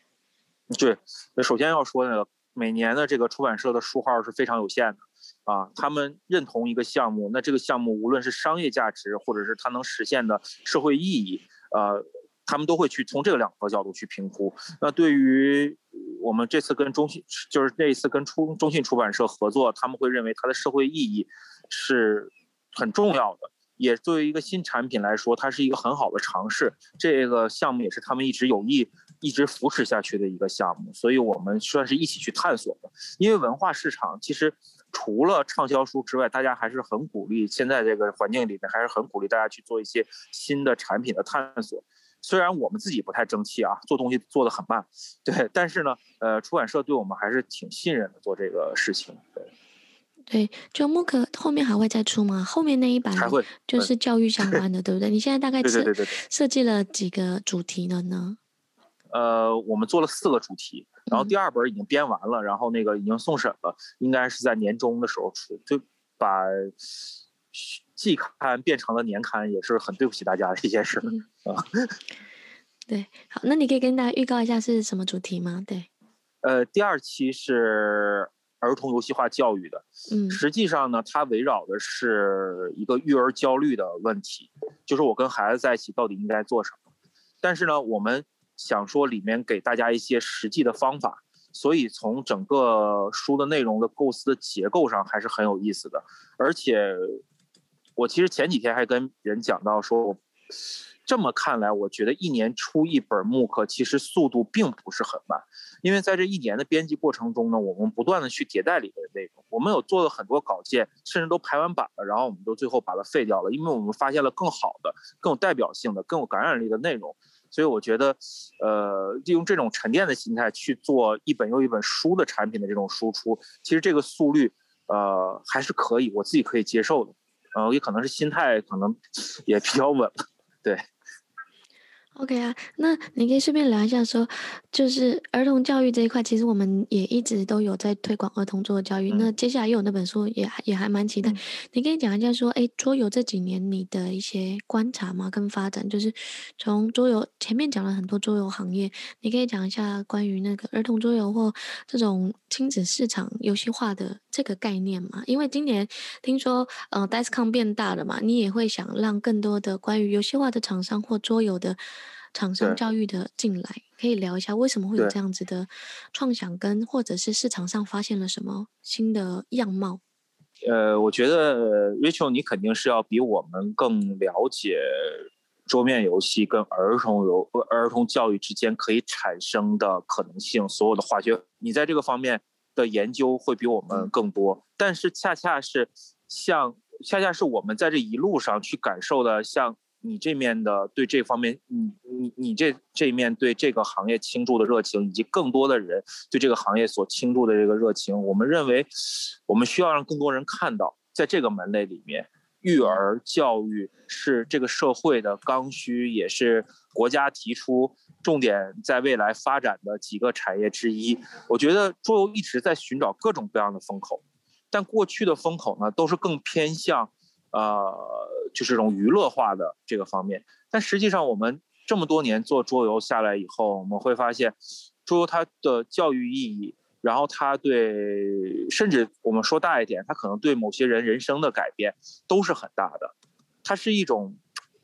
对，首先要说呢，每年的这个出版社的书号是非常有限的啊，他们认同一个项目，那这个项目无论是商业价值，或者是它能实现的社会意义，呃。他们都会去从这两个角度去评估。那对于我们这次跟中信，就是这一次跟出中信出版社合作，他们会认为它的社会意义是很重要的。也作为一个新产品来说，它是一个很好的尝试。这个项目也是他们一直有意一直扶持下去的一个项目，所以我们算是一起去探索的。因为文化市场其实除了畅销书之外，大家还是很鼓励，现在这个环境里面还是很鼓励大家去做一些新的产品的探索。虽然我们自己不太争气啊，做东西做得很慢，对，但是呢，呃，出版社对我们还是挺信任的，做这个事情。对，对，就木可后面还会再出吗？后面那一版还会就是教育相关的，对不对？你现在大概设设计了几个主题了呢？呃，我们做了四个主题，然后第二本已经编完了，嗯、然后那个已经送审了，应该是在年终的时候出，就把。季刊变成了年刊，也是很对不起大家的一件事 啊。对，好，那你可以跟大家预告一下是什么主题吗？对，呃，第二期是儿童游戏化教育的。嗯，实际上呢，它围绕的是一个育儿焦虑的问题，就是我跟孩子在一起到底应该做什么。但是呢，我们想说里面给大家一些实际的方法，所以从整个书的内容的构思的结构上还是很有意思的，而且。我其实前几天还跟人讲到说我，这么看来，我觉得一年出一本慕课，其实速度并不是很慢，因为在这一年的编辑过程中呢，我们不断的去迭代里面的内容，我们有做了很多稿件，甚至都排完版了，然后我们都最后把它废掉了，因为我们发现了更好的、更有代表性的、更有感染力的内容，所以我觉得，呃，利用这种沉淀的心态去做一本又一本书的产品的这种输出，其实这个速率，呃，还是可以，我自己可以接受的。嗯，也可能是心态可能 也比较稳，对。OK 啊，那你可以顺便聊一下说，说就是儿童教育这一块，其实我们也一直都有在推广儿童桌游教育。嗯、那接下来又有那本书也，也也还蛮期待。嗯、你可以讲一下说，哎，桌游这几年你的一些观察嘛，跟发展，就是从桌游前面讲了很多桌游行业，你可以讲一下关于那个儿童桌游或这种亲子市场游戏化的这个概念嘛？因为今年听说，呃，DICECON 变大了嘛，你也会想让更多的关于游戏化的厂商或桌游的。厂商教育的进来，可以聊一下为什么会有这样子的创想，跟或者是市场上发现了什么新的样貌？呃，我觉得 Rachel，你肯定是要比我们更了解桌面游戏跟儿童游、儿童教育之间可以产生的可能性，所有的化学，你在这个方面的研究会比我们更多。但是恰恰是像，恰恰是我们在这一路上去感受的，像。你这面的对这方面，你你你这这面对这个行业倾注的热情，以及更多的人对这个行业所倾注的这个热情，我们认为，我们需要让更多人看到，在这个门类里面，育儿教育是这个社会的刚需，也是国家提出重点在未来发展的几个产业之一。我觉得桌游一直在寻找各种各样的风口，但过去的风口呢，都是更偏向，呃，就是这种娱乐化的这个方面。但实际上，我们这么多年做桌游下来以后，我们会发现，桌游它的教育意义，然后它对，甚至我们说大一点，它可能对某些人人生的改变都是很大的。它是一种。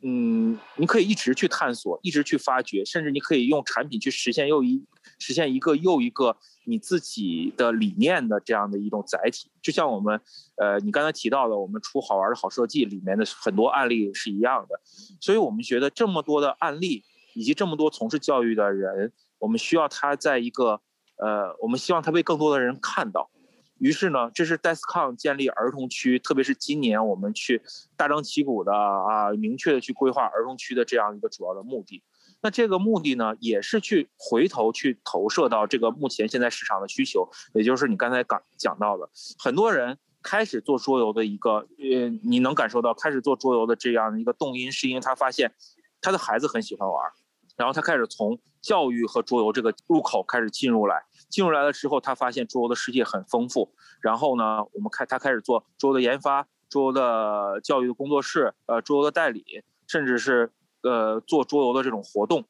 嗯，你可以一直去探索，一直去发掘，甚至你可以用产品去实现又一实现一个又一个你自己的理念的这样的一种载体。就像我们，呃，你刚才提到的，我们出好玩的好设计里面的很多案例是一样的。所以我们觉得这么多的案例，以及这么多从事教育的人，我们需要他在一个，呃，我们希望他被更多的人看到。于是呢，这是 DESCON 建立儿童区，特别是今年我们去大张旗鼓的啊，明确的去规划儿童区的这样一个主要的目的。那这个目的呢，也是去回头去投射到这个目前现在市场的需求，也就是你刚才讲讲到的，很多人开始做桌游的一个，呃，你能感受到开始做桌游的这样的一个动因，是因为他发现他的孩子很喜欢玩，然后他开始从教育和桌游这个入口开始进入来。进入来了之后，他发现桌游的世界很丰富。然后呢，我们开他开始做桌游的研发、桌游的教育的工作室、呃，桌游的代理，甚至是呃做桌游的这种活动。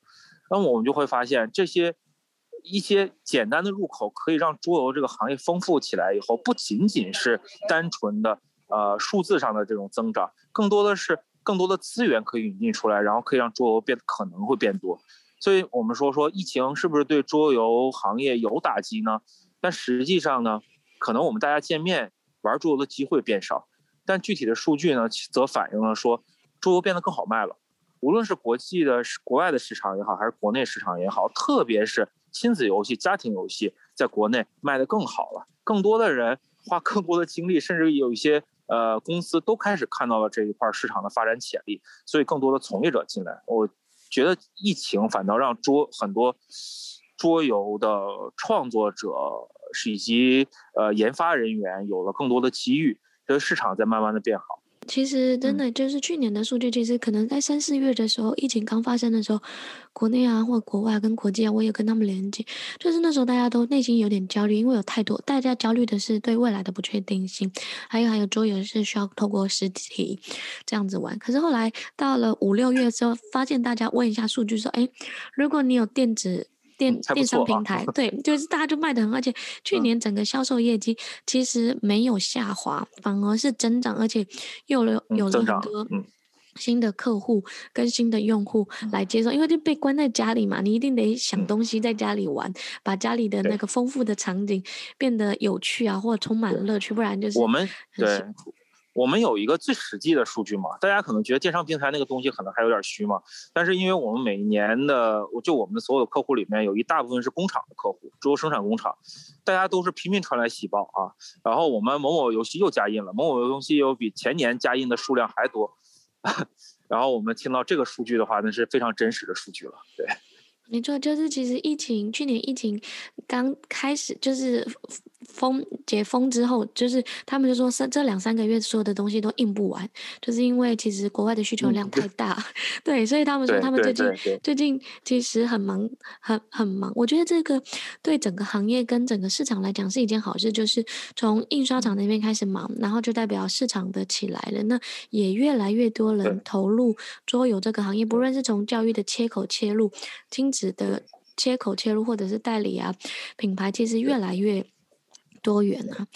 那么我们就会发现，这些一些简单的入口可以让桌游这个行业丰富起来。以后不仅仅是单纯的呃数字上的这种增长，更多的是更多的资源可以引进出来，然后可以让桌游变得可能会变多。所以我们说说疫情是不是对桌游行业有打击呢？但实际上呢，可能我们大家见面玩桌游的机会变少，但具体的数据呢，则反映了说桌游变得更好卖了。无论是国际的、国外的市场也好，还是国内市场也好，特别是亲子游戏、家庭游戏，在国内卖得更好了。更多的人花更多的精力，甚至有一些呃公司都开始看到了这一块市场的发展潜力，所以更多的从业者进来。我。觉得疫情反倒让桌很多桌游的创作者以及呃研发人员有了更多的机遇，这个市场在慢慢的变好。其实真的就是去年的数据，其实可能在三四月的时候，疫情刚发生的时候，国内啊或国外跟国际啊，我也跟他们连接，就是那时候大家都内心有点焦虑，因为有太多大家焦虑的是对未来的不确定性，还有还有桌游是需要透过实体这样子玩。可是后来到了五六月的时候，发现大家问一下数据说，哎，如果你有电子。电电商平台对，就是大家就卖的很，而且去年整个销售业绩其实没有下滑，反而是增长，而且又有有了很多新的客户跟新的用户来接受，因为就被关在家里嘛，你一定得想东西在家里玩，把家里的那个丰富的场景变得有趣啊，或者充满乐趣，不然就是我们对。我们有一个最实际的数据嘛，大家可能觉得电商平台那个东西可能还有点虚嘛，但是因为我们每年的，就我们所有的客户里面有一大部分是工厂的客户，只有生产工厂，大家都是拼命传来喜报啊，然后我们某某游戏又加印了，某某游戏又比前年加印的数量还多，然后我们听到这个数据的话，那是非常真实的数据了，对。没错，就是其实疫情去年疫情刚开始就是。封解封之后，就是他们就说这这两三个月所有的东西都印不完，就是因为其实国外的需求量太大，嗯、对，所以他们说他们最近最近其实很忙，很很忙。我觉得这个对整个行业跟整个市场来讲是一件好事，就是从印刷厂那边开始忙，然后就代表市场的起来了，那也越来越多人投入桌游这个行业，不论是从教育的切口切入，亲子的切口切入，或者是代理啊品牌，其实越来越。多元啊，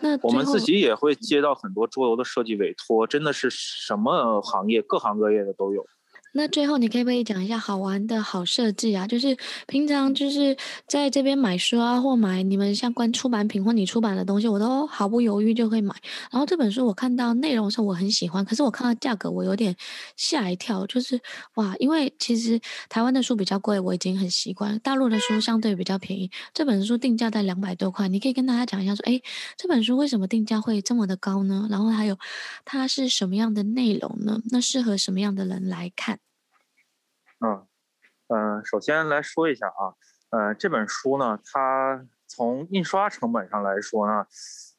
那我们自己也会接到很多桌游的设计委托，真的是什么行业，各行各业的都有。那最后，你可以不可以讲一下好玩的好设计啊？就是平常就是在这边买书啊，或买你们相关出版品或你出版的东西，我都毫不犹豫就会买。然后这本书我看到内容的时我很喜欢，可是我看到价格我有点吓一跳，就是哇，因为其实台湾的书比较贵，我已经很习惯。大陆的书相对比较便宜，这本书定价在两百多块，你可以跟大家讲一下说，哎，这本书为什么定价会这么的高呢？然后还有它是什么样的内容呢？那适合什么样的人来看？嗯、呃，首先来说一下啊，呃，这本书呢，它从印刷成本上来说呢，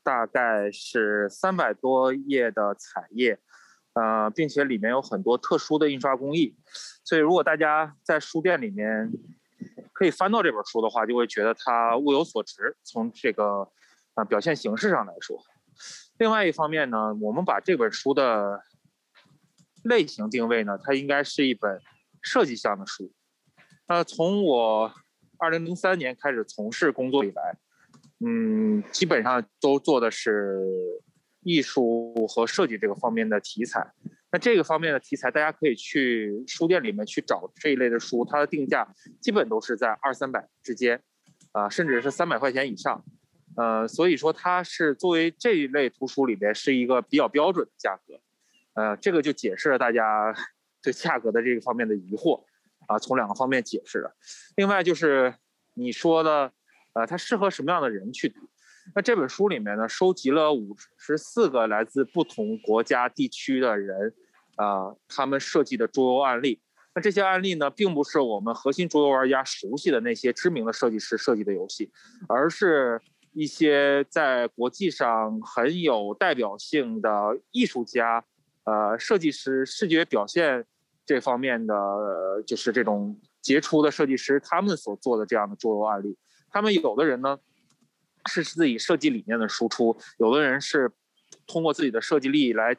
大概是三百多页的彩页，呃，并且里面有很多特殊的印刷工艺，所以如果大家在书店里面可以翻到这本书的话，就会觉得它物有所值。从这个啊表现形式上来说，另外一方面呢，我们把这本书的类型定位呢，它应该是一本设计向的书。呃，从我二零零三年开始从事工作以来，嗯，基本上都做的是艺术和设计这个方面的题材。那这个方面的题材，大家可以去书店里面去找这一类的书，它的定价基本都是在二三百之间，啊、呃，甚至是三百块钱以上，呃，所以说它是作为这一类图书里面是一个比较标准的价格，呃，这个就解释了大家对价格的这个方面的疑惑，啊、从两个方面解释了。另外就是你说的，呃，它适合什么样的人去读？那这本书里面呢，收集了五十四个来自不同国家地区的人。啊、他们设计的桌游案例，那这些案例呢，并不是我们核心桌游玩家熟悉的那些知名的设计师设计的游戏，而是一些在国际上很有代表性的艺术家、呃，设计师、视觉表现这方面的，就是这种杰出的设计师，他们所做的这样的桌游案例。他们有的人呢，是自己设计理念的输出，有的人是通过自己的设计力来。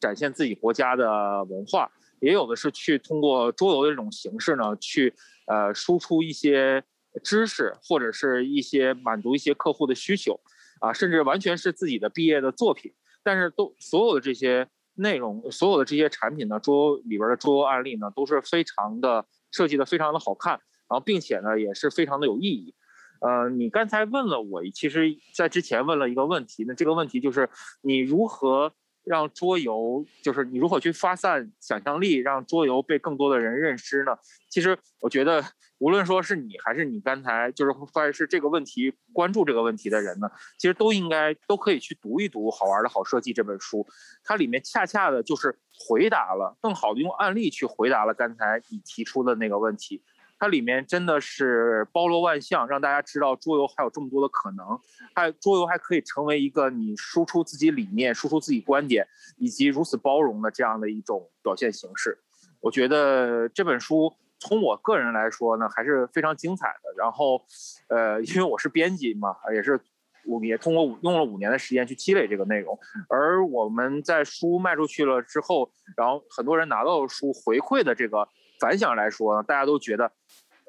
展现自己国家的文化，也有的是去通过桌游的这种形式呢，去呃输出一些知识，或者是一些满足一些客户的需求，啊，甚至完全是自己的毕业的作品。但是都所有的这些内容，所有的这些产品呢，桌游里边的桌游案例呢，都是非常的设计的非常的好看，然后并且呢也是非常的有意义。呃，你刚才问了我，其实在之前问了一个问题，那这个问题就是你如何。让桌游就是你如何去发散想象力，让桌游被更多的人认识呢？其实我觉得，无论说是你还是你刚才就是或者是这个问题关注这个问题的人呢，其实都应该都可以去读一读《好玩的好设计》这本书，它里面恰恰的就是回答了，更好的用案例去回答了刚才你提出的那个问题。它里面真的是包罗万象，让大家知道桌游还有这么多的可能，还桌游还可以成为一个你输出自己理念、输出自己观点，以及如此包容的这样的一种表现形式。我觉得这本书从我个人来说呢，还是非常精彩的。然后，呃，因为我是编辑嘛，也是我也通过用了五年的时间去积累这个内容。而我们在书卖出去了之后，然后很多人拿到书回馈的这个。反响来说呢，大家都觉得，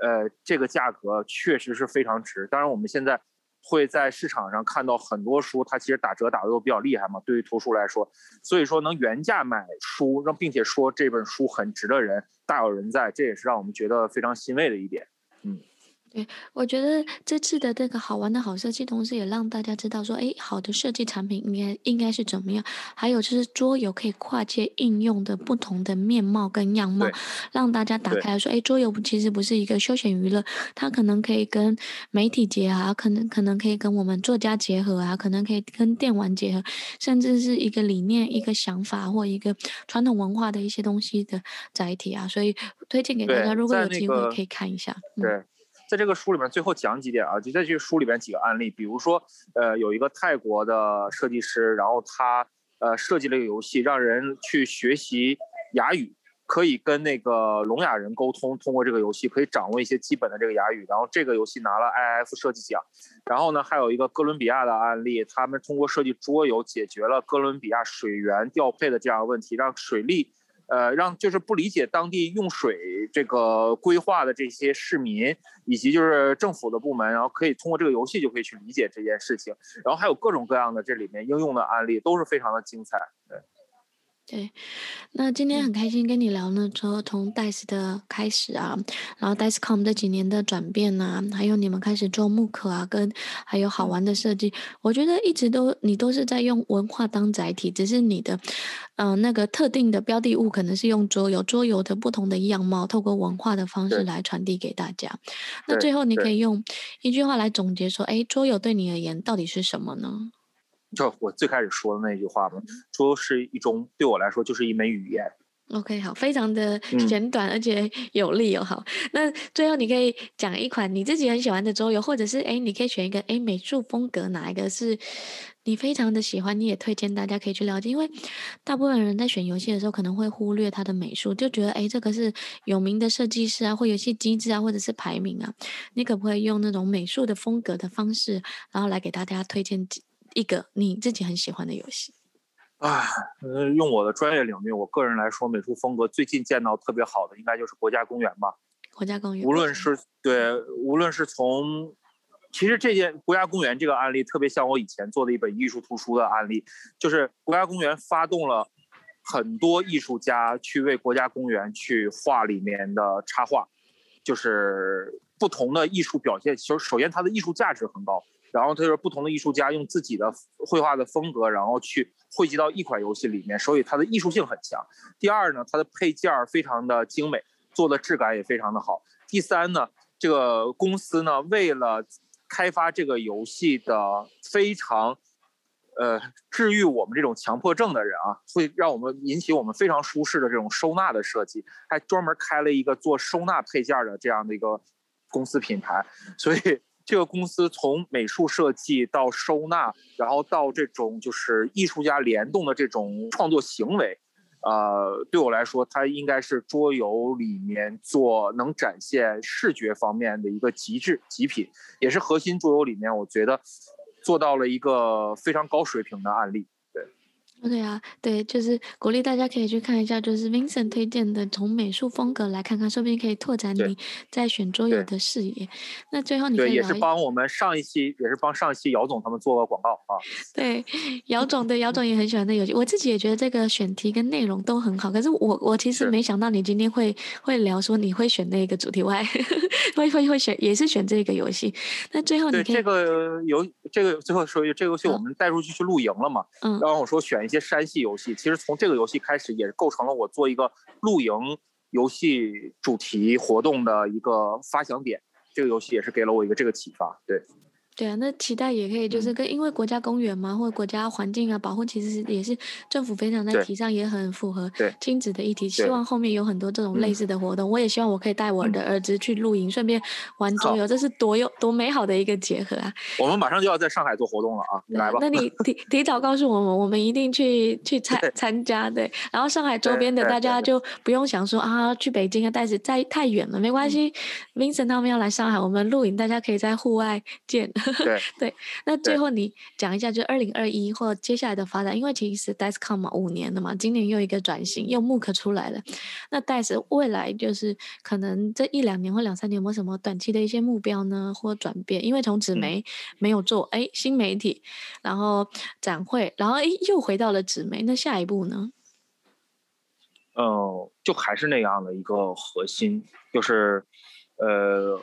呃，这个价格确实是非常值。当然，我们现在会在市场上看到很多书，它其实打折打的都比较厉害嘛。对于图书来说，所以说能原价买书，让并且说这本书很值的人大有人在，这也是让我们觉得非常欣慰的一点。嗯。对，我觉得这次的这个好玩的好设计，同时也让大家知道说，哎，好的设计产品应该应该是怎么样。还有就是桌游可以跨界应用的不同的面貌跟样貌，让大家打开来说，哎，桌游其实不是一个休闲娱乐，它可能可以跟媒体结合，可能可能可以跟我们作家结合啊，可能可以跟电玩结合，甚至是一个理念、一个想法或一个传统文化的一些东西的载体啊。所以推荐给大家，如果有机会可以看一下。那个、嗯。在这个书里面，最后讲几点啊，就在这书里面几个案例，比如说，呃，有一个泰国的设计师，然后他呃设计了一个游戏，让人去学习哑语，可以跟那个聋哑人沟通，通过这个游戏可以掌握一些基本的这个哑语，然后这个游戏拿了 IF 设计奖。然后呢，还有一个哥伦比亚的案例，他们通过设计桌游解决了哥伦比亚水源调配的这样的问题，让水利。呃，让就是不理解当地用水这个规划的这些市民，以及就是政府的部门，然后可以通过这个游戏就可以去理解这件事情，然后还有各种各样的这里面应用的案例，都是非常的精彩。对。对，那今天很开心跟你聊呢，从从 DICE 的开始啊，然后 DICECOM 这几年的转变啊，还有你们开始做木刻啊，跟还有好玩的设计，我觉得一直都你都是在用文化当载体，只是你的，嗯、呃，那个特定的标的物可能是用桌游，桌游的不同的样貌，透过文化的方式来传递给大家。那最后你可以用一句话来总结说，哎，桌游对你而言到底是什么呢？就我最开始说的那句话嘛，说是一种对我来说就是一门语言，OK，好，非常的简短而且有力哦。好，那最后你可以讲一款你自己很喜欢的桌游，或者是哎，你可以选一个哎美术风格哪一个是你非常的喜欢，你也推荐大家可以去了解。因为大部分人在选游戏的时候可能会忽略它的美术，就觉得哎这个是有名的设计师啊，或游戏机制啊，或者是排名啊。你可不可以用那种美术的风格的方式，然后来给大家推荐一个你自己很喜欢的游戏？啊，用我的专业领域，我个人来说，美术风格最近见到特别好的，应该就是国家公园吧。国家公园，无论是对，无论是从，其实这件国家公园这个案例特别像我以前做的一本艺术图书的案例，就是国家公园发动了很多艺术家去为国家公园去画里面的插画，就是不同的艺术表现。其实首先它的艺术价值很高。然后他就是不同的艺术家用自己的绘画的风格，然后去汇集到一款游戏里面，所以它的艺术性很强。第二呢，它的配件儿非常的精美，做的质感也非常的好。第三呢，这个公司呢为了开发这个游戏的非常，呃，治愈我们这种强迫症的人啊，会让我们引起我们非常舒适的这种收纳的设计，还专门开了一个做收纳配件的这样的一个公司品牌，所以。这个公司从美术设计到收纳，然后到这种就是艺术家联动的这种创作行为，呃，对我来说，它应该是桌游里面做能展现视觉方面的一个极致极品，也是核心桌游里面我觉得做到了一个非常高水平的案例。对啊，对，就是鼓励大家可以去看一下，就是 Vincent 推荐的，从美术风格来看看，说不定可以拓展你在选桌游的视野。那最后你可以对也是帮我们上一期，也是帮上一期姚总他们做了广告啊。对，姚总对姚总也很喜欢的游戏，我自己也觉得这个选题跟内容都很好。可是我我其实没想到你今天会会聊说你会选那个主题外，会会会选也是选这个游戏。那最后你可以这个游这个最后说一句，这个游戏我们带出去去露营了嘛？嗯，然后我说选一些。山系游戏，其实从这个游戏开始，也构成了我做一个露营游戏主题活动的一个发想点。这个游戏也是给了我一个这个启发，对。对啊，那期待也可以，就是跟因为国家公园嘛，或者国家环境啊保护，其实也是政府非常在提倡，也很符合亲子的议题。希望后面有很多这种类似的活动，我也希望我可以带我的儿子去露营，顺便玩桌游，这是多有多美好的一个结合啊！我们马上就要在上海做活动了啊，你来吧。那你 提提早告诉我们，我们一定去去参参加。对，然后上海周边的大家就不用想说啊，去北京啊，但是在太远了，没关系。Vincent 他们要来上海，我们露营，大家可以在户外见。对对，那最后你讲一下，就二零二一或接下来的发展，因为其实 DICE 嘛五年了嘛，今年又一个转型，又 MOOC 出来了。那 DICE 未来就是可能这一两年或两三年有没有什么短期的一些目标呢，或转变？因为从纸媒没有做，哎、嗯，新媒体，然后展会，然后哎又回到了纸媒，那下一步呢？嗯、呃，就还是那样的一个核心，就是呃。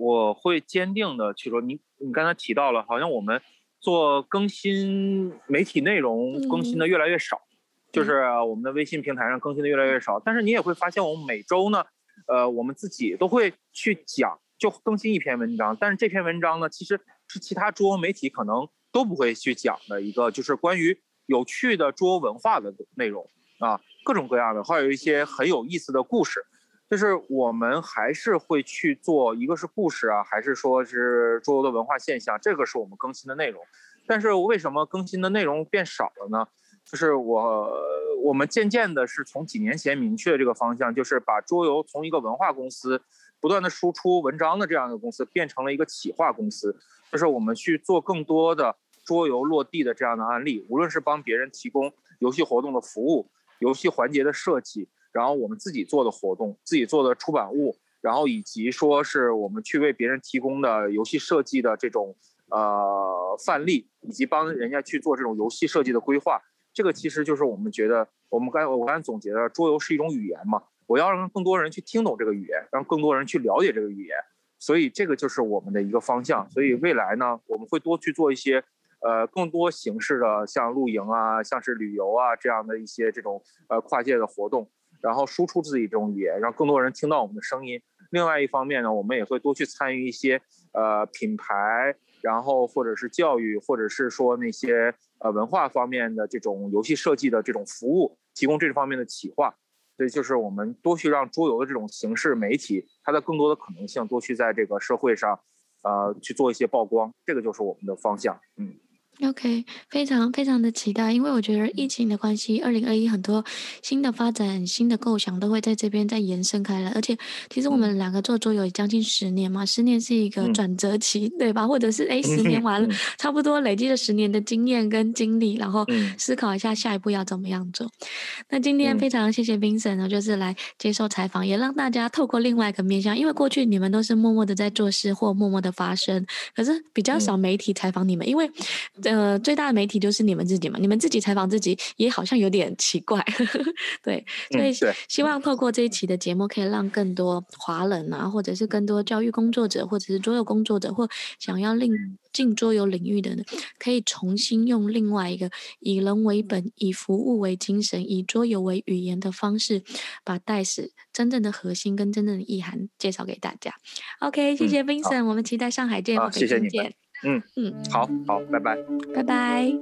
我会坚定的去说，你你刚才提到了，好像我们做更新媒体内容更新的越来越少，嗯、就是我们的微信平台上更新的越来越少。但是你也会发现，我们每周呢，呃，我们自己都会去讲，就更新一篇文章。但是这篇文章呢，其实是其他桌游媒体可能都不会去讲的一个，就是关于有趣的桌游文化的内容啊，各种各样的，还有一些很有意思的故事。就是我们还是会去做，一个是故事啊，还是说是桌游的文化现象，这个是我们更新的内容。但是为什么更新的内容变少了呢？就是我我们渐渐的是从几年前明确这个方向，就是把桌游从一个文化公司不断的输出文章的这样一个公司，变成了一个企划公司。就是我们去做更多的桌游落地的这样的案例，无论是帮别人提供游戏活动的服务、游戏环节的设计。然后我们自己做的活动，自己做的出版物，然后以及说是我们去为别人提供的游戏设计的这种呃范例，以及帮人家去做这种游戏设计的规划，这个其实就是我们觉得，我们刚我刚才总结的，桌游是一种语言嘛，我要让更多人去听懂这个语言，让更多人去了解这个语言，所以这个就是我们的一个方向。所以未来呢，我们会多去做一些。呃，更多形式的像露营啊，像是旅游啊这样的一些这种呃跨界的活动，然后输出自己这种语言，让更多人听到我们的声音。另外一方面呢，我们也会多去参与一些呃品牌，然后或者是教育，或者是说那些呃文化方面的这种游戏设计的这种服务，提供这方面的企划。所以就是我们多去让桌游的这种形式媒体，它的更多的可能性，多去在这个社会上，呃，去做一些曝光，这个就是我们的方向。嗯。OK，非常非常的期待，因为我觉得疫情的关系，二零二一很多新的发展、新的构想都会在这边再延伸开来。而且，其实我们两个做桌游将近十年嘛，十年是一个转折期，嗯、对吧？或者是哎，十年完了，嗯、差不多累积了十年的经验跟经历，然后思考一下下一步要怎么样做。那今天非常谢谢 Vincent 呢，就是来接受采访，也让大家透过另外一个面向，因为过去你们都是默默的在做事或默默的发声，可是比较少媒体采访你们，因为。呃，最大的媒体就是你们自己嘛，你们自己采访自己也好像有点奇怪，对，所以希望透过这一期的节目，可以让更多华人啊，或者是更多教育工作者，或者是桌游工作者，或想要另进桌游领域的呢，可以重新用另外一个以人为本、以服务为精神、以桌游为语言的方式，把 DICE 真正的核心跟真正的意涵介绍给大家。OK，谢谢 Vincent，、嗯、我们期待上海见，或北京见。嗯嗯。好好拜拜。拜拜。